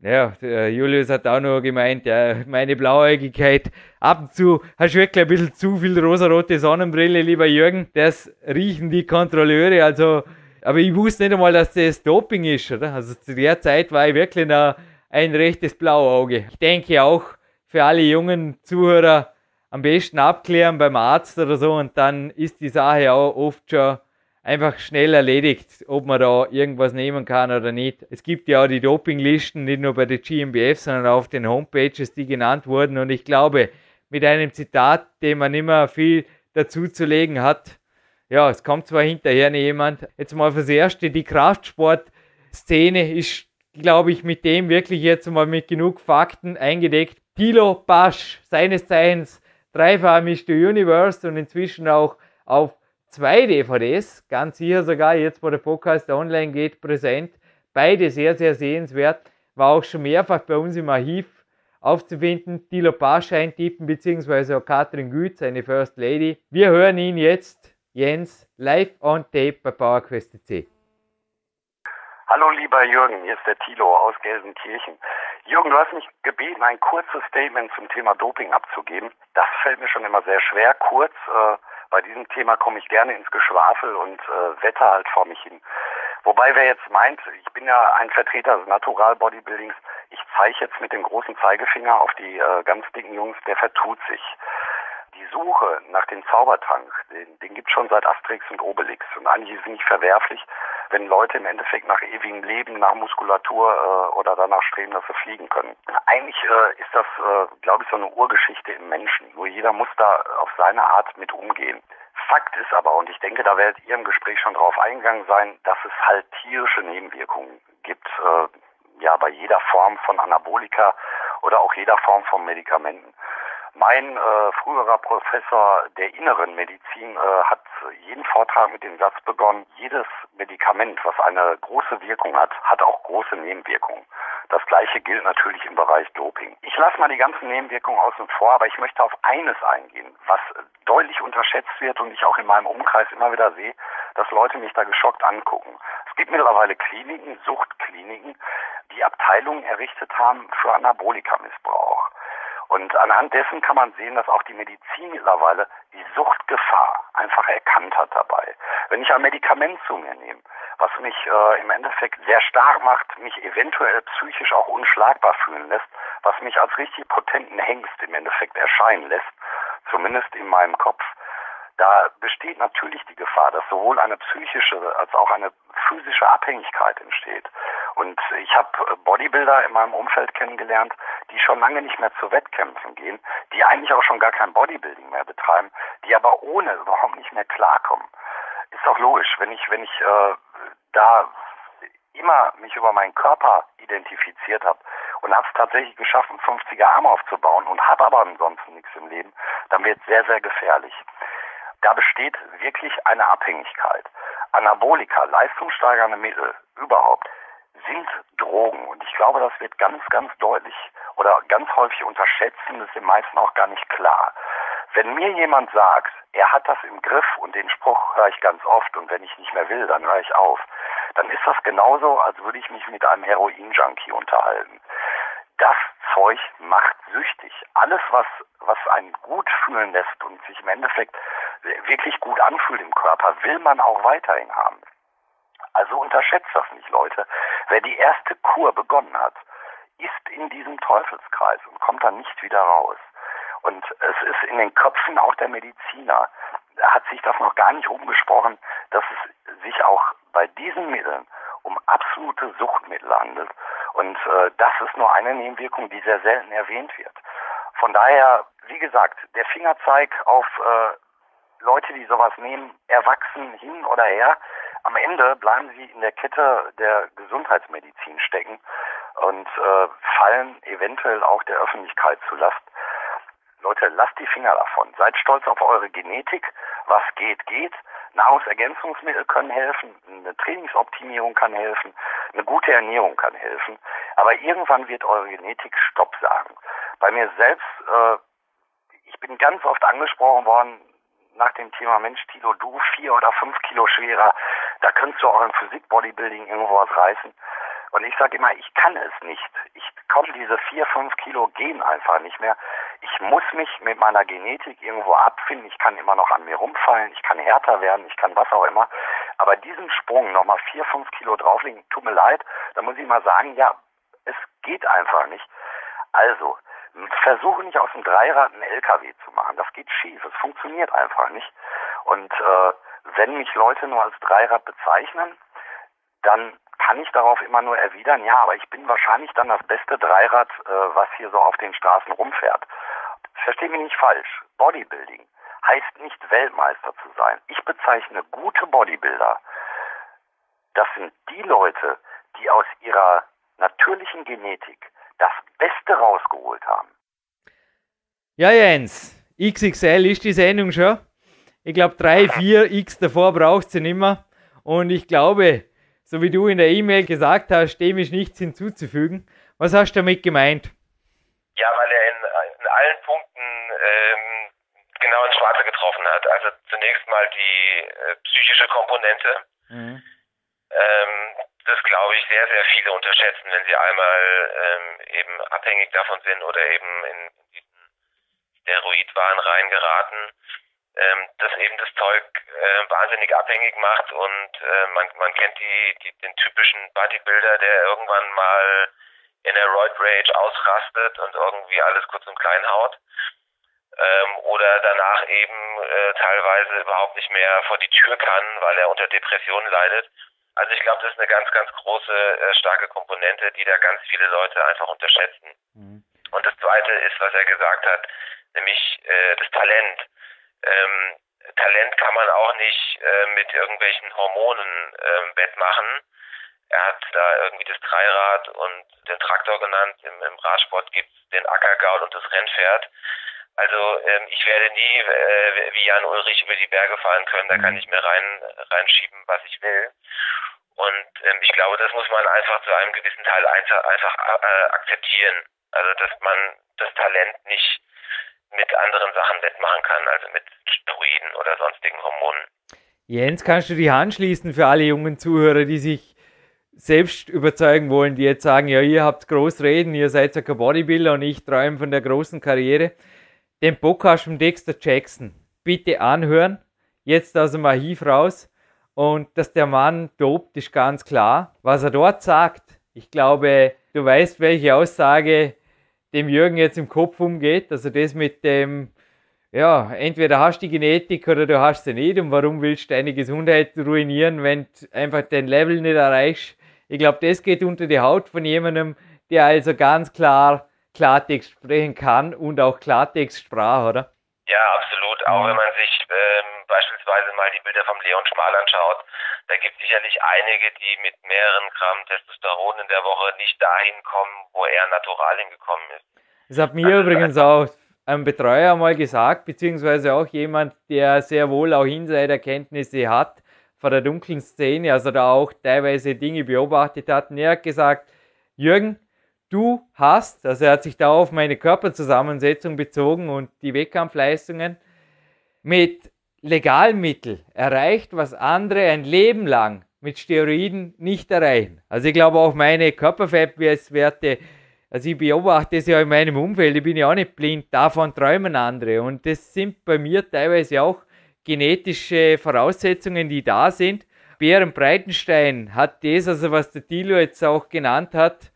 Speaker 3: ja, Julius hat auch noch gemeint, ja, meine Blauäugigkeit. Ab und zu hast du wirklich ein bisschen zu viel rosarote Sonnenbrille, lieber Jürgen. Das riechen die Kontrolleure. Also, aber ich wusste nicht einmal, dass das Doping ist, oder? Also zu der Zeit war ich wirklich noch ein rechtes Blauauge. Ich denke auch für alle jungen Zuhörer am besten abklären beim Arzt oder so und dann ist die Sache auch oft schon einfach schnell erledigt, ob man da irgendwas nehmen kann oder nicht. Es gibt ja auch die Dopinglisten, nicht nur bei der GmbF, sondern auch auf den Homepages, die genannt wurden. Und ich glaube, mit einem Zitat, dem man immer viel dazu zu legen hat, ja, es kommt zwar hinterher nicht jemand. Jetzt mal fürs Erste, die Kraftsportszene ist, glaube ich, mit dem wirklich jetzt mal mit genug Fakten eingedeckt. Tilo Pasch, seines Zeichens dreifacher Mr. Universe und inzwischen auch auf zwei DVDs, ganz sicher sogar jetzt, wo der Podcast online geht, präsent. Beide sehr, sehr sehenswert. War auch schon mehrfach bei uns im Archiv aufzufinden. Dilo Pasch eintippen, beziehungsweise auch Katrin Güth, seine First Lady. Wir hören ihn jetzt, Jens, live on tape bei PowerQuest C.
Speaker 7: Hallo lieber Jürgen, hier ist der Thilo aus Gelsenkirchen. Jürgen, du hast mich gebeten, ein kurzes Statement zum Thema Doping abzugeben. Das fällt mir schon immer sehr schwer. Kurz, äh, bei diesem Thema komme ich gerne ins Geschwafel und äh, wette halt vor mich hin. Wobei wer jetzt meint, ich bin ja ein Vertreter des Natural Bodybuildings, ich zeige jetzt mit dem großen Zeigefinger auf die äh, ganz dicken Jungs, der vertut sich die Suche nach dem Zaubertrank, den, den gibt schon seit Asterix und Obelix. Und eigentlich ist es nicht verwerflich, wenn Leute im Endeffekt nach ewigem Leben, nach Muskulatur äh, oder danach streben, dass sie fliegen können. Eigentlich äh, ist das, äh, glaube ich, so eine Urgeschichte im Menschen. Nur jeder muss da auf seine Art mit umgehen. Fakt ist aber, und ich denke, da werdet ihr im Gespräch schon drauf eingegangen sein, dass es halt tierische Nebenwirkungen gibt, äh, ja, bei jeder Form von Anabolika oder auch jeder Form von Medikamenten. Mein äh, früherer Professor der inneren Medizin äh, hat jeden Vortrag mit dem Satz begonnen, jedes Medikament, was eine große Wirkung hat, hat auch große Nebenwirkungen. Das gleiche gilt natürlich im Bereich Doping. Ich lasse mal die ganzen Nebenwirkungen außen vor, aber ich möchte auf eines eingehen, was deutlich unterschätzt wird und ich auch in meinem Umkreis immer wieder sehe, dass Leute mich da geschockt angucken. Es gibt mittlerweile Kliniken, Suchtkliniken, die Abteilungen errichtet haben für Anabolikamisbrauch. Und anhand dessen kann man sehen, dass auch die Medizin mittlerweile die Suchtgefahr einfach erkannt hat dabei. Wenn ich ein Medikament zu mir nehme, was mich äh, im Endeffekt sehr stark macht, mich eventuell psychisch auch unschlagbar fühlen lässt, was mich als richtig potenten Hengst im Endeffekt erscheinen lässt, zumindest in meinem Kopf, da besteht natürlich die Gefahr, dass sowohl eine psychische als auch eine physische Abhängigkeit entsteht. Und ich habe Bodybuilder in meinem Umfeld kennengelernt, die schon lange nicht mehr zu Wettkämpfen gehen, die eigentlich auch schon gar kein Bodybuilding mehr betreiben, die aber ohne überhaupt nicht mehr klarkommen. Ist doch logisch, wenn ich, wenn ich äh, da immer mich über meinen Körper identifiziert habe und habe es tatsächlich geschafft, einen 50er Arm aufzubauen und habe aber ansonsten nichts im Leben, dann wird es sehr, sehr gefährlich. Da besteht wirklich eine Abhängigkeit. Anabolika, leistungssteigernde Mittel überhaupt sind Drogen. Und ich glaube, das wird ganz, ganz deutlich oder ganz häufig unterschätzt und ist den meisten auch gar nicht klar. Wenn mir jemand sagt, er hat das im Griff und den Spruch höre ich ganz oft und wenn ich nicht mehr will, dann höre ich auf, dann ist das genauso, als würde ich mich mit einem Heroin-Junkie unterhalten. Das Zeug macht süchtig. Alles, was, was einen gut fühlen lässt und sich im Endeffekt wirklich gut anfühlt im Körper, will man auch weiterhin haben. Also unterschätzt das nicht, Leute. Wer die erste Kur begonnen hat, ist in diesem Teufelskreis und kommt dann nicht wieder raus. Und es ist in den Köpfen auch der Mediziner, hat sich das noch gar nicht rumgesprochen, dass es sich auch bei diesen Mitteln um absolute Suchtmittel handelt. Und äh, das ist nur eine Nebenwirkung, die sehr selten erwähnt wird. Von daher, wie gesagt, der Fingerzeig auf äh, Leute, die sowas nehmen, erwachsen hin oder her. Am Ende bleiben sie in der Kette der Gesundheitsmedizin stecken und äh, fallen eventuell auch der Öffentlichkeit zu Last. Leute, lasst die Finger davon. Seid stolz auf eure Genetik. Was geht, geht. Nahrungsergänzungsmittel können helfen, eine Trainingsoptimierung kann helfen, eine gute Ernährung kann helfen. Aber irgendwann wird eure Genetik Stopp sagen. Bei mir selbst, äh, ich bin ganz oft angesprochen worden nach dem Thema Mensch, Tilo, du vier oder fünf Kilo schwerer, da könntest du auch im Physik-Bodybuilding irgendwo was reißen. Und ich sage immer, ich kann es nicht. Ich komme diese vier, fünf Kilo gehen einfach nicht mehr. Ich muss mich mit meiner Genetik irgendwo abfinden. Ich kann immer noch an mir rumfallen, ich kann härter werden, ich kann was auch immer. Aber diesen Sprung nochmal vier, fünf Kilo drauflegen, tut mir leid, da muss ich mal sagen, ja, es geht einfach nicht. Also, versuche nicht aus dem Dreirad einen LKW zu machen. Das geht schief. Es funktioniert einfach nicht. Und äh, wenn mich Leute nur als Dreirad bezeichnen, dann kann ich darauf immer nur erwidern, ja, aber ich bin wahrscheinlich dann das beste Dreirad, äh, was hier so auf den Straßen rumfährt. Verstehe mich nicht falsch. Bodybuilding heißt nicht Weltmeister zu sein. Ich bezeichne gute Bodybuilder. Das sind die Leute, die aus ihrer natürlichen Genetik das Beste rausgeholt haben.
Speaker 3: Ja, Jens, XXL ist die Sendung schon. Ich glaube, drei, vier X davor braucht sie nicht mehr. Und ich glaube, so wie du in der E-Mail gesagt hast, dem ist nichts hinzuzufügen. Was hast du damit gemeint?
Speaker 4: Ja, weil er in, in allen Punkten ähm, genau ins Schwarze getroffen hat. Also zunächst mal die äh, psychische Komponente. Mhm. Ähm, das glaube ich sehr, sehr viele unterschätzen, wenn sie einmal ähm, eben abhängig davon sind oder eben in diesen Steroidwahn reingeraten, ähm, dass eben das Zeug äh, wahnsinnig abhängig macht und äh, man, man kennt die, die, den typischen Bodybuilder, der irgendwann mal in der Roid Rage ausrastet und irgendwie alles kurz und klein haut ähm, oder danach eben äh, teilweise überhaupt nicht mehr vor die Tür kann, weil er unter Depressionen leidet. Also ich glaube, das ist eine ganz, ganz große, äh, starke Komponente, die da ganz viele Leute einfach unterschätzen. Mhm. Und das Zweite ist, was er gesagt hat, nämlich äh, das Talent. Ähm, Talent kann man auch nicht äh, mit irgendwelchen Hormonen äh, wettmachen. Er hat da irgendwie das Dreirad und den Traktor genannt. Im, im Radsport gibt es den Ackergaul und das Rennpferd. Also ähm, ich werde nie äh, wie Jan Ulrich über die Berge fahren können. Da kann mhm. ich mir rein reinschieben, was ich will. Und ähm, ich glaube, das muss man einfach zu einem gewissen Teil einfach, einfach äh, akzeptieren. Also dass man das Talent nicht mit anderen Sachen wettmachen kann, also mit Steroiden oder sonstigen Hormonen.
Speaker 3: Jens, kannst du die Hand schließen für alle jungen Zuhörer, die sich selbst überzeugen wollen, die jetzt sagen, ja, ihr habt groß reden, ihr seid ja kein Bodybuilder und ich träume von der großen Karriere den Podcast von Dexter Jackson bitte anhören. Jetzt aus dem Archiv raus. Und dass der Mann dopt, ist ganz klar. Was er dort sagt, ich glaube, du weißt, welche Aussage dem Jürgen jetzt im Kopf umgeht. Also das mit dem, ja, entweder hast du die Genetik oder du hast sie nicht. Und warum willst du deine Gesundheit ruinieren, wenn du einfach den Level nicht erreichst? Ich glaube, das geht unter die Haut von jemandem, der also ganz klar Klartext sprechen kann und auch Klartext sprach, oder?
Speaker 4: Ja, absolut. Auch wenn man sich ähm, beispielsweise mal die Bilder vom Leon Schmal anschaut, da gibt es sicherlich einige, die mit mehreren Gramm Testosteron in der Woche nicht dahin kommen, wo er natural hingekommen ist.
Speaker 3: Das hat mir also, übrigens auch ein Betreuer mal gesagt, beziehungsweise auch jemand, der sehr wohl auch Insiderkenntnisse hat von der dunklen Szene, also da auch teilweise Dinge beobachtet hat. Und er hat gesagt, Jürgen, du hast, also er hat sich da auf meine Körperzusammensetzung bezogen und die Wettkampfleistungen, mit Legalmittel erreicht, was andere ein Leben lang mit Steroiden nicht erreichen. Also ich glaube auch meine Körperfettwerte, also ich beobachte es ja in meinem Umfeld, ich bin ja auch nicht blind, davon träumen andere. Und das sind bei mir teilweise auch genetische Voraussetzungen, die da sind. Bären Breitenstein hat das, also was der Tilo jetzt auch genannt hat,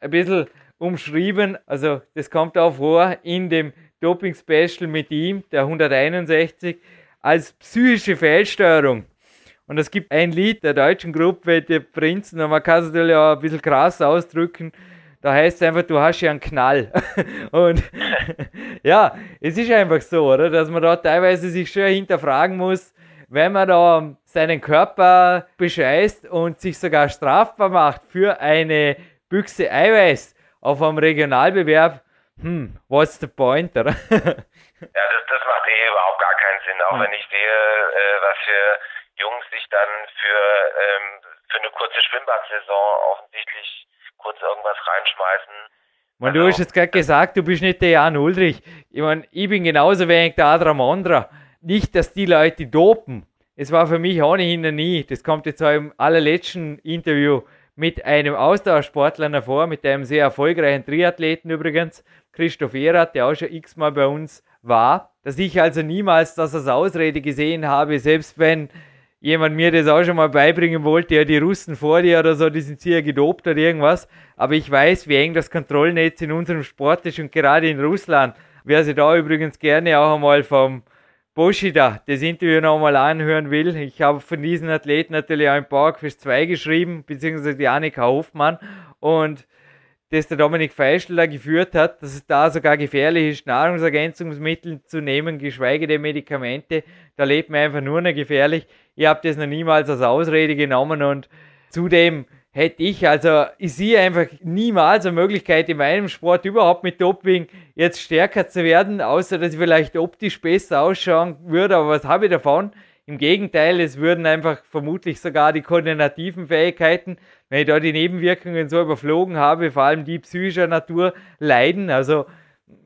Speaker 3: ein bisschen umschrieben. Also das kommt auch vor in dem Doping-Special mit ihm, der 161, als psychische Fehlsteuerung. Und es gibt ein Lied der deutschen Gruppe, die Prinzen, und man kann es natürlich auch ein bisschen krass ausdrücken. Da heißt es einfach, du hast ja einen Knall. und ja, es ist einfach so, oder? Dass man da teilweise sich schon hinterfragen muss, wenn man da seinen Körper bescheißt und sich sogar strafbar macht für eine Büchse Eiweiß auf einem Regionalbewerb, hm, what's the point, oder?
Speaker 4: ja, das, das macht eh überhaupt gar keinen Sinn, auch hm. wenn ich sehe, äh, was für Jungs sich dann für, ähm, für eine kurze Schwimmbadsaison offensichtlich kurz irgendwas reinschmeißen.
Speaker 3: Man, also, du hast jetzt gerade gesagt, du bist nicht der Jan Ulrich. Ich meine, ich bin genauso wenig der Adra Mondra. Nicht, dass die Leute dopen. Es war für mich ohnehin nie. Das kommt jetzt auch im allerletzten Interview mit einem Ausdauersportler hervor, mit einem sehr erfolgreichen Triathleten übrigens, Christoph Erath, der auch schon x-mal bei uns war, dass ich also niemals das als Ausrede gesehen habe, selbst wenn jemand mir das auch schon mal beibringen wollte, ja, die Russen vor dir oder so, die sind sehr gedopt oder irgendwas. Aber ich weiß, wie eng das Kontrollnetz in unserem Sport ist und gerade in Russland. Wer sich da übrigens gerne auch einmal vom Boschida das Interview nochmal anhören will, ich habe von diesen Athleten natürlich auch im PowerQuest 2 geschrieben, beziehungsweise die Annika Hofmann und das der Dominik Feischl da geführt hat, dass es da sogar gefährlich ist, Nahrungsergänzungsmittel zu nehmen, geschweige denn Medikamente. Da lebt man einfach nur noch gefährlich. Ich habe das noch niemals als Ausrede genommen und zudem hätte ich, also ich sehe einfach niemals eine Möglichkeit in meinem Sport überhaupt mit Doping jetzt stärker zu werden, außer dass ich vielleicht optisch besser ausschauen würde, aber was habe ich davon? Im Gegenteil, es würden einfach vermutlich sogar die koordinativen Fähigkeiten, wenn ich da die Nebenwirkungen so überflogen habe, vor allem die psychischer Natur, leiden. Also,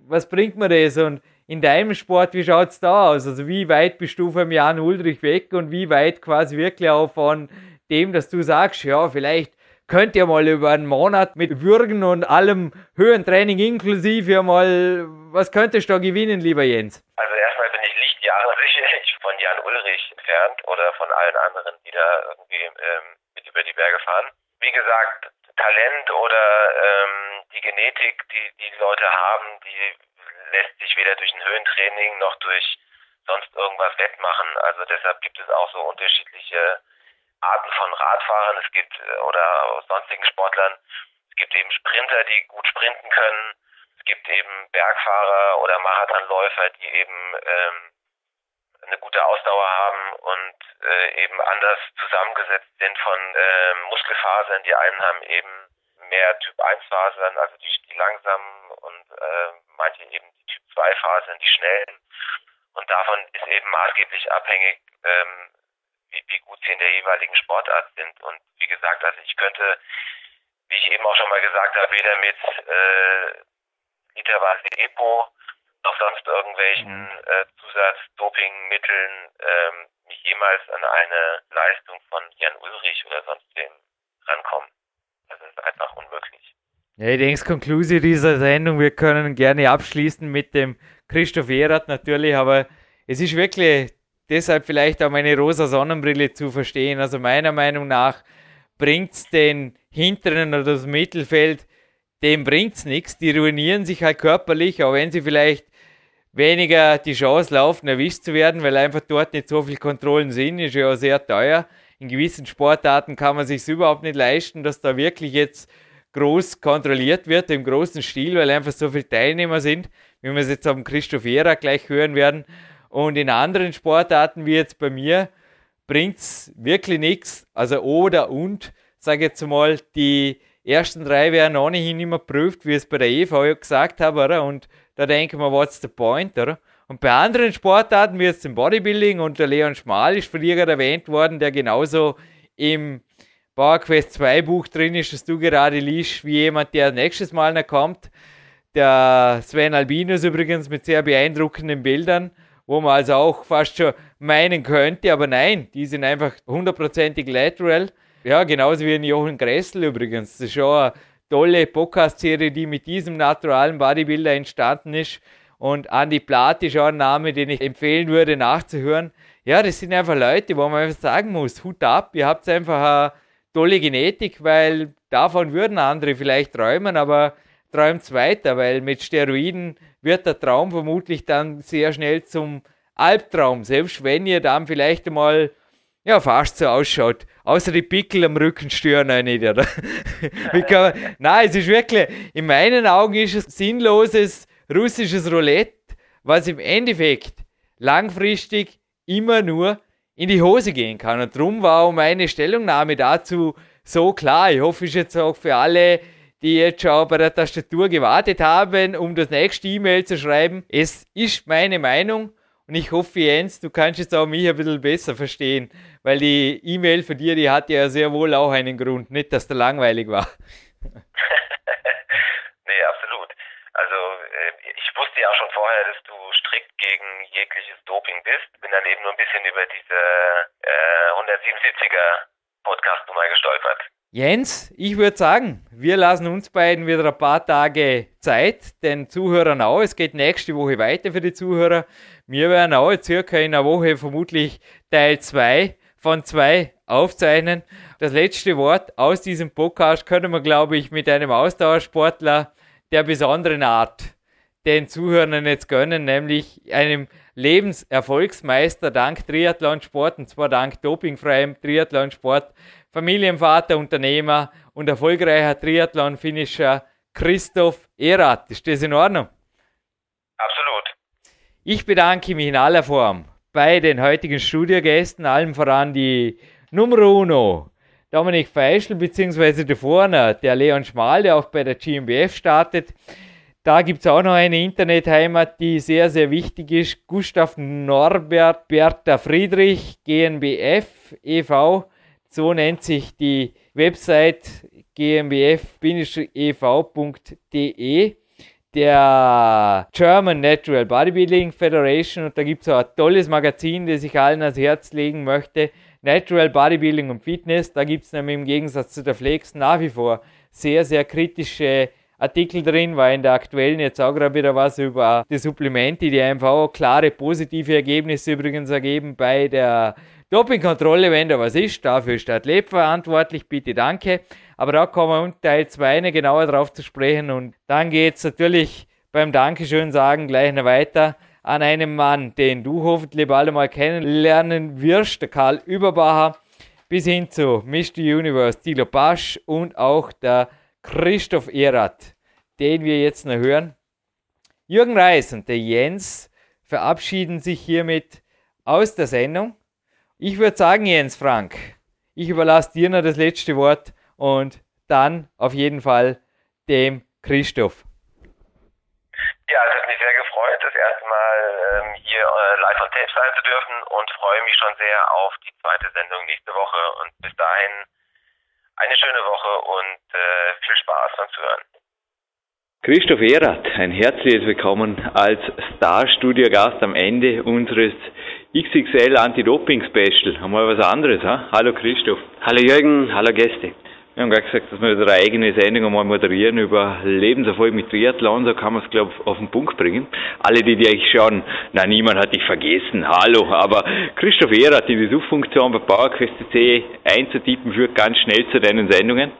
Speaker 3: was bringt mir das? Und in deinem Sport, wie schaut es da aus? Also, wie weit bist du vom Jan Ulrich weg und wie weit quasi wirklich auch von dem, dass du sagst, ja, vielleicht könnt ihr mal über einen Monat mit Würgen und allem Höhentraining inklusive mal, was könntest du da gewinnen, lieber Jens?
Speaker 4: Also erstmal bin ich Lichtjahre von Jan Ulrich entfernt oder von allen anderen, die da irgendwie ähm, mit über die Berge fahren. Wie gesagt, Talent oder ähm, die Genetik, die die Leute haben, die lässt sich weder durch ein Höhentraining noch durch sonst irgendwas wettmachen. Also deshalb gibt es auch so unterschiedliche Arten von Radfahrern. Es gibt äh, oder sonstigen Sportlern. Es gibt eben Sprinter, die gut sprinten können. Es gibt eben Bergfahrer oder Marathonläufer, die eben ähm, eine gute Ausdauer haben und äh, eben anders zusammengesetzt sind von äh, Muskelfasern. Die einen haben eben mehr Typ 1 Fasern, also die, die langsamen und äh, manche eben die Typ 2 Fasern, die schnellen. Und davon ist eben maßgeblich abhängig, ähm, wie, wie gut sie in der jeweiligen Sportart sind. Und wie gesagt, also ich könnte, wie ich eben auch schon mal gesagt habe, weder mit äh, literweise EPO noch sonst irgendwelchen mhm. äh, Zusatzdopingmitteln ähm, mich jemals an eine Leistung von Jan Ulrich oder sonst wem rankommen. Das ist einfach unmöglich.
Speaker 3: Ja, ich denke, Konklusion dieser Sendung, wir können gerne abschließen mit dem Christoph Erath natürlich, aber es ist wirklich deshalb vielleicht auch meine rosa Sonnenbrille zu verstehen. Also meiner Meinung nach bringt es den hinteren oder das Mittelfeld, dem bringt es nichts. Die ruinieren sich halt körperlich, auch wenn sie vielleicht weniger die Chance laufen, erwischt zu werden, weil einfach dort nicht so viele Kontrollen sind, ist ja auch sehr teuer. In gewissen Sportarten kann man sich überhaupt nicht leisten, dass da wirklich jetzt groß kontrolliert wird, im großen Stil, weil einfach so viele Teilnehmer sind, wie wir es jetzt am Christoph Ehrer gleich hören werden. Und in anderen Sportarten, wie jetzt bei mir, bringt es wirklich nichts. Also oder und, sage ich jetzt mal, die ersten drei werden ohnehin immer prüft, wie es bei der EV gesagt habe, oder? Und da denken wir, what's the point, oder? Und bei anderen Sportarten, wie jetzt im Bodybuilding, und der Leon Schmal ist gerade erwähnt worden, der genauso im PowerQuest 2 Buch drin ist, das du gerade liest, wie jemand, der nächstes Mal noch kommt. Der Sven Albinus übrigens mit sehr beeindruckenden Bildern wo man also auch fast schon meinen könnte, aber nein, die sind einfach hundertprozentig lateral. Ja, genauso wie ein Jochen Gressel übrigens. Das ist schon eine tolle Podcast-Serie, die mit diesem naturalen Bodybuilder entstanden ist. Und Andy Platt ist auch ein Name, den ich empfehlen würde, nachzuhören. Ja, das sind einfach Leute, wo man einfach sagen muss, Hut ab, ihr habt einfach eine tolle Genetik, weil davon würden andere vielleicht träumen, aber träumt weiter, weil mit Steroiden wird der Traum vermutlich dann sehr schnell zum Albtraum, selbst wenn ihr dann vielleicht einmal ja, fast so ausschaut. Außer die Pickel am Rücken stören auch nicht, oder? man, nein, es ist wirklich, in meinen Augen ist es sinnloses russisches Roulette, was im Endeffekt langfristig immer nur in die Hose gehen kann. Und darum war auch meine Stellungnahme dazu so klar. Ich hoffe, es jetzt auch für alle die jetzt schon bei der Tastatur gewartet haben, um das nächste E-Mail zu schreiben. Es ist meine Meinung und ich hoffe, Jens, du kannst jetzt auch mich ein bisschen besser verstehen, weil die E-Mail von dir, die hatte ja sehr wohl auch einen Grund, nicht, dass der langweilig war.
Speaker 4: nee, absolut. Also äh, ich wusste ja schon vorher, dass du strikt gegen jegliches Doping bist. Bin dann eben nur ein bisschen über diese äh, 177er Podcast-Nummer gestolpert.
Speaker 3: Jens, ich würde sagen, wir lassen uns beiden wieder ein paar Tage Zeit, den Zuhörern auch. Es geht nächste Woche weiter für die Zuhörer. Wir werden auch circa in einer Woche vermutlich Teil 2 von 2 aufzeichnen. Das letzte Wort aus diesem Podcast können wir, glaube ich, mit einem Ausdauersportler der besonderen Art den Zuhörern jetzt gönnen, nämlich einem Lebenserfolgsmeister dank Triathlonsport und zwar dank dopingfreiem Triathlonsport Familienvater, Unternehmer und erfolgreicher Triathlon-Finisher Christoph Erath. Ist das in Ordnung?
Speaker 4: Absolut.
Speaker 3: Ich bedanke mich in aller Form bei den heutigen Studiogästen, allem voran die Nummer Uno, Dominik Feischl, beziehungsweise der Vorne, der Leon Schmal, der auch bei der GmbF startet. Da gibt es auch noch eine Internetheimat, die sehr, sehr wichtig ist. Gustav Norbert Bertha Friedrich, GmbF e.V. So nennt sich die Website gmbf-ev.de der German Natural Bodybuilding Federation und da gibt es auch ein tolles Magazin, das ich allen ans Herz legen möchte,
Speaker 8: Natural Bodybuilding und Fitness. Da gibt es nämlich im Gegensatz zu der Flex nach wie vor sehr, sehr kritische Artikel drin, weil in der aktuellen jetzt auch gerade wieder was über die Supplemente, die einfach auch klare positive Ergebnisse übrigens ergeben bei der Dopingkontrolle, wenn da was ist. Dafür ist der Athlet verantwortlich, bitte danke. Aber da kommen wir unter Teil 2 genauer drauf zu sprechen und dann geht es natürlich beim Dankeschön sagen gleich noch weiter an einem Mann, den du hoffentlich bald mal kennenlernen wirst, der Karl Überbacher, bis hin zu Mr. Universe, Dilo Pasch und auch der Christoph Erath, den wir jetzt noch hören. Jürgen Reis und der Jens verabschieden sich hiermit aus der Sendung. Ich würde sagen, Jens Frank, ich überlasse dir noch das letzte Wort und dann auf jeden Fall dem Christoph.
Speaker 4: Ja, es hat mich sehr gefreut, das erste Mal ähm, hier äh, live on tape sein zu dürfen und freue mich schon sehr auf die zweite Sendung nächste Woche. Und bis dahin eine schöne Woche und äh, viel Spaß beim Zuhören.
Speaker 8: Christoph Erath, ein herzliches Willkommen als Star-Studio-Gast am Ende unseres XXL Anti-Doping-Special. Einmal was anderes, ha? Hallo Christoph.
Speaker 9: Hallo Jürgen, hallo Gäste.
Speaker 8: Wir haben gerade gesagt, dass wir wieder eine eigene Sendung einmal moderieren über Lebenserfolg mit Triathlon, so kann man es, glaube ich, auf den Punkt bringen. Alle, die dich schauen, na, niemand hat dich vergessen, hallo, aber Christoph Ehrath in die Suchfunktion bei PowerQuest.c einzutippen führt ganz schnell zu deinen Sendungen.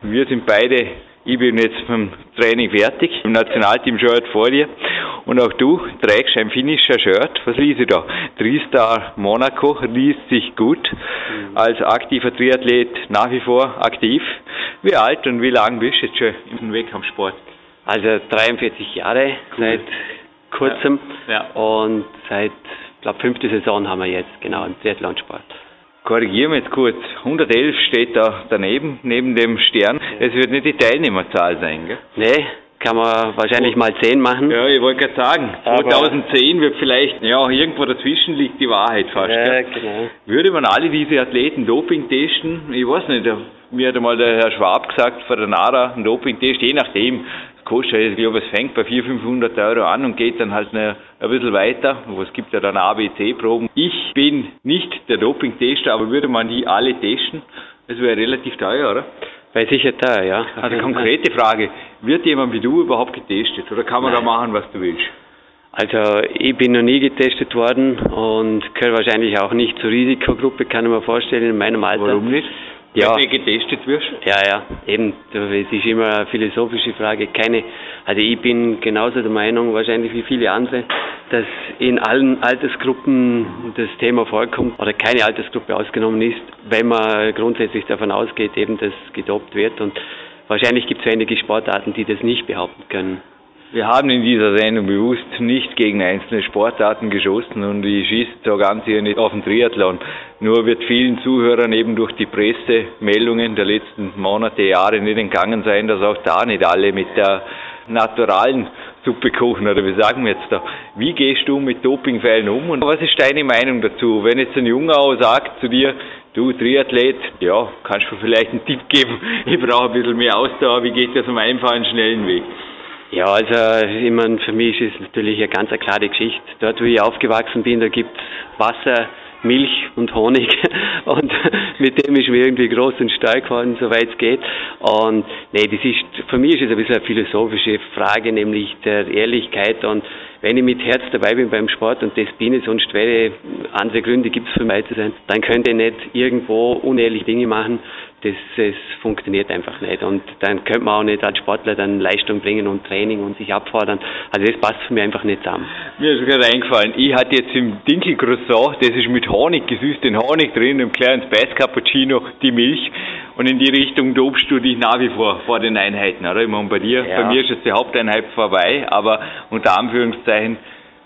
Speaker 8: Wir sind beide ich bin jetzt beim Training fertig, im Nationalteam-Shirt vor dir. Und auch du trägst ein finnischer Shirt. Was liest ich da? Tristar Monaco liest sich gut. Mhm. Als aktiver Triathlet nach wie vor aktiv. Wie alt und wie lang bist du jetzt schon im Wettkampfsport?
Speaker 9: Also 43 Jahre cool. seit kurzem. Ja. Ja. Und seit, ich glaube, fünfte Saison haben wir jetzt, genau, im Triathlonsport.
Speaker 8: Korrigieren wir jetzt kurz. 111 steht da daneben, neben dem Stern. Es wird nicht die Teilnehmerzahl sein, gell?
Speaker 9: Nee, kann man wahrscheinlich mal 10 machen.
Speaker 8: Ja, ich wollte gerade sagen, 2010 wird vielleicht, ja, irgendwo dazwischen liegt die Wahrheit fast. Ja, genau. Würde man alle diese Athleten Doping testen? Ich weiß nicht, mir hat einmal der Herr Schwab gesagt, vor der NARA, ein Doping-Test, je nachdem, kostet, ich glaube, es fängt bei 400, 500 Euro an und geht dann halt eine, ein bisschen weiter. Es gibt ja dann ABC-Proben. Ich bin nicht der Doping-Tester, aber würde man die alle testen, das wäre relativ teuer, oder?
Speaker 9: Wäre sicher teuer, ja.
Speaker 8: Also konkrete Frage, wird jemand wie du überhaupt getestet oder kann man Nein. da machen, was du willst?
Speaker 9: Also ich bin noch nie getestet worden und gehöre wahrscheinlich auch nicht zur Risikogruppe, kann ich mir vorstellen, in meinem Alter.
Speaker 8: Warum nicht? Ja. wenn getestet wirst?
Speaker 9: Ja, ja, eben. Es ist immer eine philosophische Frage. Keine, also ich bin genauso der Meinung, wahrscheinlich wie viele andere, dass in allen Altersgruppen das Thema vorkommt oder keine Altersgruppe ausgenommen ist, wenn man grundsätzlich davon ausgeht, eben, dass gedopt wird. Und wahrscheinlich gibt es wenige Sportarten, die das nicht behaupten können.
Speaker 8: Wir haben in dieser Sendung bewusst nicht gegen einzelne Sportarten geschossen und ich schieße so ganz hier nicht auf den Triathlon. Nur wird vielen Zuhörern eben durch die Pressemeldungen der letzten Monate, Jahre nicht entgangen sein, dass auch da nicht alle mit der naturalen Suppe kochen oder wie sagen wir jetzt da? Wie gehst du mit Dopingfällen um und was ist deine Meinung dazu? Wenn jetzt ein Junger auch sagt zu dir, du Triathlet, ja, kannst du vielleicht einen Tipp geben, ich brauche ein bisschen mehr Ausdauer, wie geht das am einfachen, schnellen Weg?
Speaker 9: Ja, also ich meine, für mich ist es natürlich eine ganz klare Geschichte. Dort, wo ich aufgewachsen bin, da gibt es Wasser, Milch und Honig und mit dem ist mir irgendwie groß und stark geworden, soweit es geht. Und nee, das ist, für mich ist es ein bisschen eine philosophische Frage, nämlich der Ehrlichkeit und wenn ich mit Herz dabei bin beim Sport und das bin ich, sonst wäre andere Gründe gibt es für mich zu sein, dann könnte ich nicht irgendwo unehrlich Dinge machen, das, das funktioniert einfach nicht. Und dann könnte man auch nicht als Sportler dann Leistung bringen und Training und sich abfordern. Also das passt für mich einfach nicht zusammen.
Speaker 8: Mir ist gerade eingefallen, ich hatte jetzt im Dinkel Croissant, das ist mit Honig, gesüßten Honig drin, im kleinen Spice Cappuccino, die Milch. Und in die Richtung dobst du dich nach wie vor vor den Einheiten, oder? Ich meine, bei dir, ja. bei mir ist jetzt die Haupteinheit vorbei, aber unter Anführungszeichen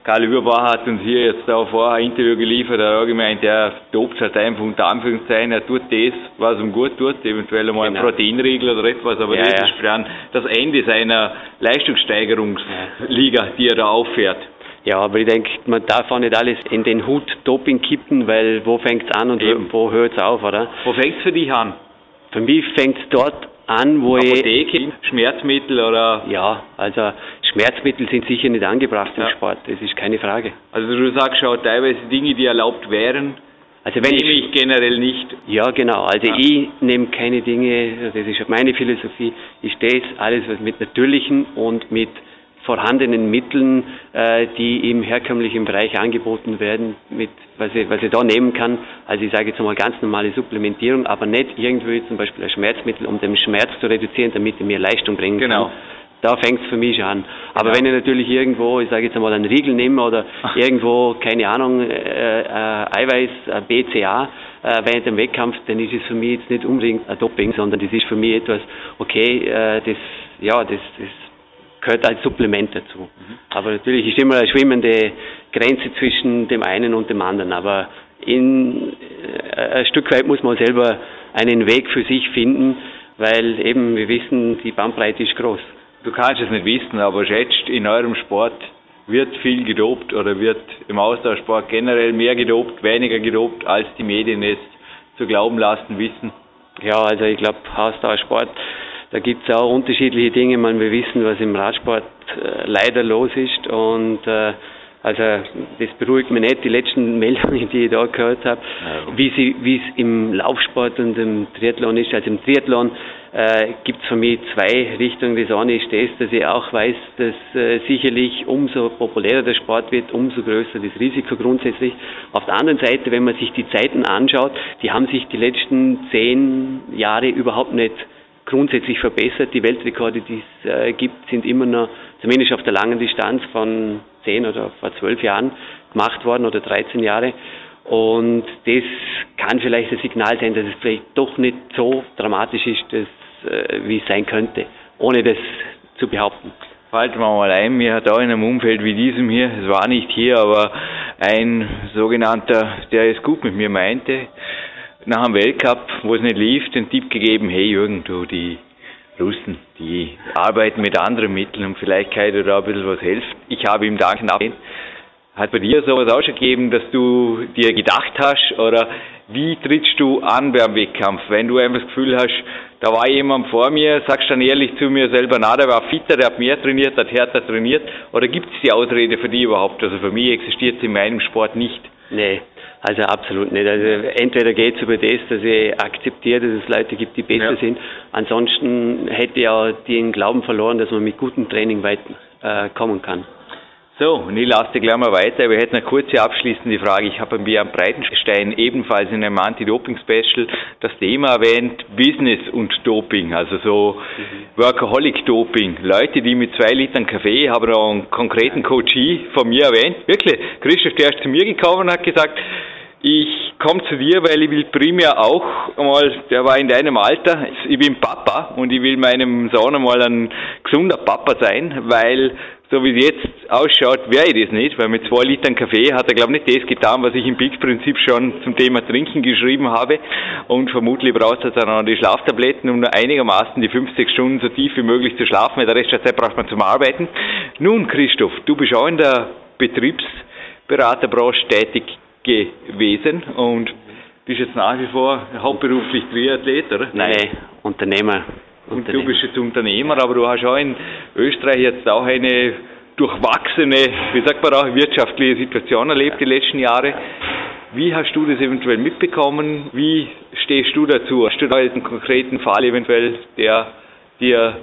Speaker 8: Karl Überbauer hat uns hier jetzt auch vorher ein Interview geliefert, er hat gemeint, er tobt halt einfach unter Anführungszeichen, er tut das, was ihm gut tut, eventuell einmal genau. ein Proteinriegel oder etwas, aber ja, das ja. ist dann das Ende seiner Leistungssteigerungsliga, die er da auffährt.
Speaker 9: Ja, aber ich denke, man darf auch nicht alles in den Hut Doping kippen, weil wo fängt es an und Eben. wo hört es auf, oder?
Speaker 8: Wo fängt es für dich an?
Speaker 9: Für mich fängt es dort an, wo
Speaker 8: Apotheke, ich... Schmerzmittel oder...
Speaker 9: Ja, also Schmerzmittel sind sicher nicht angebracht im ja. Sport, das ist keine Frage.
Speaker 8: Also du sagst auch teilweise Dinge, die erlaubt wären,
Speaker 9: Also wenn
Speaker 8: nehme ich generell nicht.
Speaker 9: Ja, genau. Also ja. ich nehme keine Dinge, das ist meine Philosophie, ich stehe alles, was mit natürlichen und mit vorhandenen Mitteln, äh, die im herkömmlichen Bereich angeboten werden, mit was ich, was ich da nehmen kann. Also ich sage jetzt mal ganz normale Supplementierung, aber nicht irgendwie zum Beispiel ein Schmerzmittel, um den Schmerz zu reduzieren, damit ich mehr Leistung bringen
Speaker 8: genau.
Speaker 9: kann. Da fängt es für mich schon an. Aber genau. wenn ich natürlich irgendwo, ich sage jetzt mal, einen Riegel nehme oder irgendwo, keine Ahnung, äh, äh, Eiweiß, äh, BCA, äh, während dem Wettkampf, dann ist es für mich jetzt nicht unbedingt ein Doping, sondern das ist für mich etwas, okay, äh, das, ja, das, das gehört als Supplement dazu. Mhm. Aber natürlich ist immer eine schwimmende Grenze zwischen dem einen und dem anderen. Aber in, äh, ein Stück weit muss man selber einen Weg für sich finden, weil eben wir wissen, die Bandbreite ist groß.
Speaker 8: Du kannst es nicht wissen, aber schätzt, in eurem Sport wird viel gedopt oder wird im Austauschsport generell mehr gedopt, weniger gedopt, als die Medien es zu glauben lassen wissen?
Speaker 9: Ja, also ich glaube, Austauschsport da gibt es auch unterschiedliche Dinge. Man, wir wissen, was im Radsport äh, leider los ist und äh, also das beruhigt mich nicht, die letzten Meldungen, die ich da gehört habe, ja. wie es im Laufsport und im Triathlon ist. Also im Triathlon äh, gibt es für mich zwei Richtungen. Das eine ist das, dass ich auch weiß, dass äh, sicherlich umso populärer der Sport wird, umso größer das Risiko grundsätzlich. Auf der anderen Seite, wenn man sich die Zeiten anschaut, die haben sich die letzten zehn Jahre überhaupt nicht grundsätzlich verbessert. Die Weltrekorde, die es äh, gibt, sind immer noch, zumindest auf der langen Distanz von 10 oder vor 12 Jahren gemacht worden oder 13 Jahre. Und das kann vielleicht ein Signal sein, dass es vielleicht doch nicht so dramatisch ist, dass, äh, wie es sein könnte, ohne das zu behaupten.
Speaker 8: Falten wir mal ein, mir hat auch in einem Umfeld wie diesem hier, es war nicht hier, aber ein sogenannter, der es gut mit mir meinte, nach dem Weltcup, wo es nicht lief, den Tipp gegeben, hey Jürgen, du, die Russen, die arbeiten mit anderen Mitteln und vielleicht kann dir da ein bisschen was helfen. Ich habe ihm danken abgelehnt. Hat bei dir sowas auch schon gegeben, dass du dir gedacht hast oder wie trittst du an beim Wettkampf? Wenn du einfach das Gefühl hast, da war jemand vor mir, sagst dann ehrlich zu mir selber, na, der war fitter, der hat mehr trainiert, der hat härter trainiert. Oder gibt es die Ausrede für die überhaupt? Also für mich existiert sie in meinem Sport nicht.
Speaker 9: Nee, also absolut nicht. Also entweder geht es über das, dass ich akzeptiere, dass es Leute gibt, die besser ja. sind. Ansonsten hätte ich auch den Glauben verloren, dass man mit gutem Training weit äh, kommen kann.
Speaker 8: So, und ich lasse dir gleich mal weiter. Wir hätten eine kurze abschließende Frage. Ich habe bei am Breitenstein ebenfalls in einem Anti-Doping-Special das Thema erwähnt, Business und Doping, also so mhm. Workaholic-Doping. Leute, die mit zwei Litern Kaffee, haben auch einen konkreten Coachie von mir erwähnt. Wirklich, Christoph, der ist zu mir gekommen und hat gesagt, ich komme zu dir, weil ich will primär auch einmal, der war in deinem Alter, ich bin Papa und ich will meinem Sohn einmal ein gesunder Papa sein, weil so wie es jetzt ausschaut, wäre ich das nicht, weil mit zwei Litern Kaffee hat er, glaube ich, nicht das getan, was ich im Peaks-Prinzip schon zum Thema Trinken geschrieben habe. Und vermutlich braucht er dann auch die Schlaftabletten, um nur einigermaßen die 50 Stunden so tief wie möglich zu schlafen, weil der Rest der Zeit braucht man zum Arbeiten. Nun, Christoph, du bist auch in der Betriebsberaterbranche tätig gewesen und bist jetzt nach wie vor hauptberuflich Triathlet, oder?
Speaker 9: Nein, Unternehmer.
Speaker 8: Und du bist jetzt Unternehmer, aber du hast auch in Österreich jetzt auch eine durchwachsene, wie sagt man auch, wirtschaftliche Situation erlebt die letzten Jahre. Wie hast du das eventuell mitbekommen? Wie stehst du dazu? Hast du da jetzt einen konkreten Fall eventuell, der dir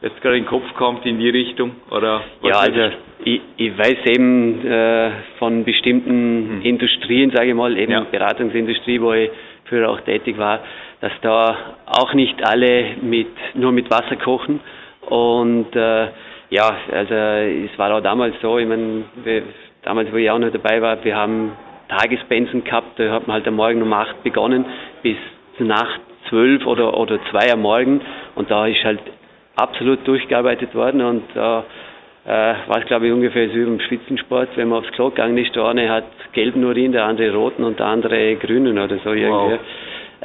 Speaker 8: jetzt gerade in den Kopf kommt in die Richtung? Oder
Speaker 9: ja, also ich, ich, weiß eben äh, von bestimmten hm. Industrien, sage ich mal, eben ja. Beratungsindustrie, wo ich früher auch tätig war, dass da auch nicht alle mit, nur mit Wasser kochen. Und äh, ja, also es war auch damals so, ich meine, damals, wo ich auch noch dabei war, wir haben Tagespensen gehabt, da hat man halt am Morgen um acht begonnen bis Nacht zwölf oder, oder zwei am Morgen und da ist halt absolut durchgearbeitet worden und da äh, war es glaube ich ungefähr so wie im Spitzensport, wenn man aufs Klo gegangen ist, der eine hat gelben Urin, der andere roten und der andere grünen oder so irgendwie. Wow.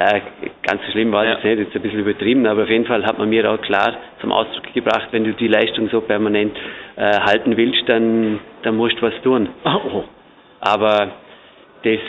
Speaker 9: Äh, ganz so schlimm war ja. das nicht, jetzt ein bisschen übertrieben, aber auf jeden Fall hat man mir auch klar zum Ausdruck gebracht, wenn du die Leistung so permanent äh, halten willst, dann, dann musst du was tun. Oh. Aber das,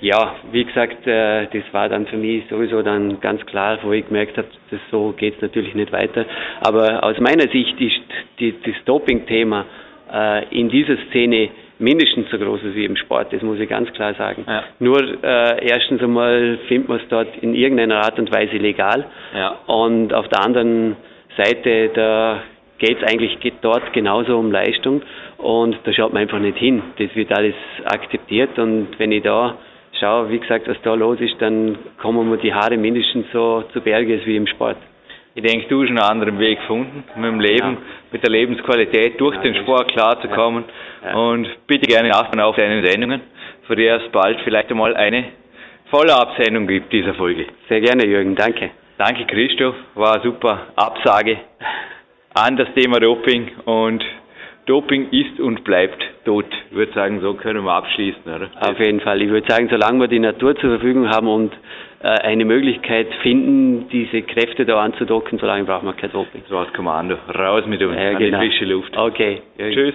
Speaker 9: ja, wie gesagt, äh, das war dann für mich sowieso dann ganz klar, wo ich gemerkt habe, so geht's natürlich nicht weiter. Aber aus meiner Sicht ist die, das Doping-Thema äh, in dieser Szene mindestens so groß ist wie im Sport, das muss ich ganz klar sagen. Ja. Nur äh, erstens einmal findet man es dort in irgendeiner Art und Weise legal ja. und auf der anderen Seite, da geht es eigentlich geht dort genauso um Leistung und da schaut man einfach nicht hin. Das wird alles akzeptiert und wenn ich da schaue, wie gesagt, was da los ist, dann kommen mir die Haare mindestens so zu Berge wie im Sport.
Speaker 8: Ich denke, du hast einen anderen Weg gefunden, mit dem Leben, ja. mit der Lebensqualität durch ja, den Sport klarzukommen. Ja. Und bitte gerne achten auf deine Sendungen, für die es bald vielleicht einmal eine Follow-up-Sendung gibt dieser Folge.
Speaker 9: Sehr gerne, Jürgen, danke.
Speaker 8: Danke, Christoph, war super Absage an das Thema Doping und Doping ist und bleibt tot. Ich würde sagen, so können wir abschließen, oder?
Speaker 9: Auf jeden Fall. Ich würde sagen, solange wir die Natur zur Verfügung haben und äh, eine Möglichkeit finden, diese Kräfte da anzudocken, solange brauchen wir kein Doping.
Speaker 8: So als Kommando. Raus mit uns
Speaker 9: ja,
Speaker 8: an
Speaker 9: genau.
Speaker 8: die frische Luft.
Speaker 9: Okay.
Speaker 8: Tschüss.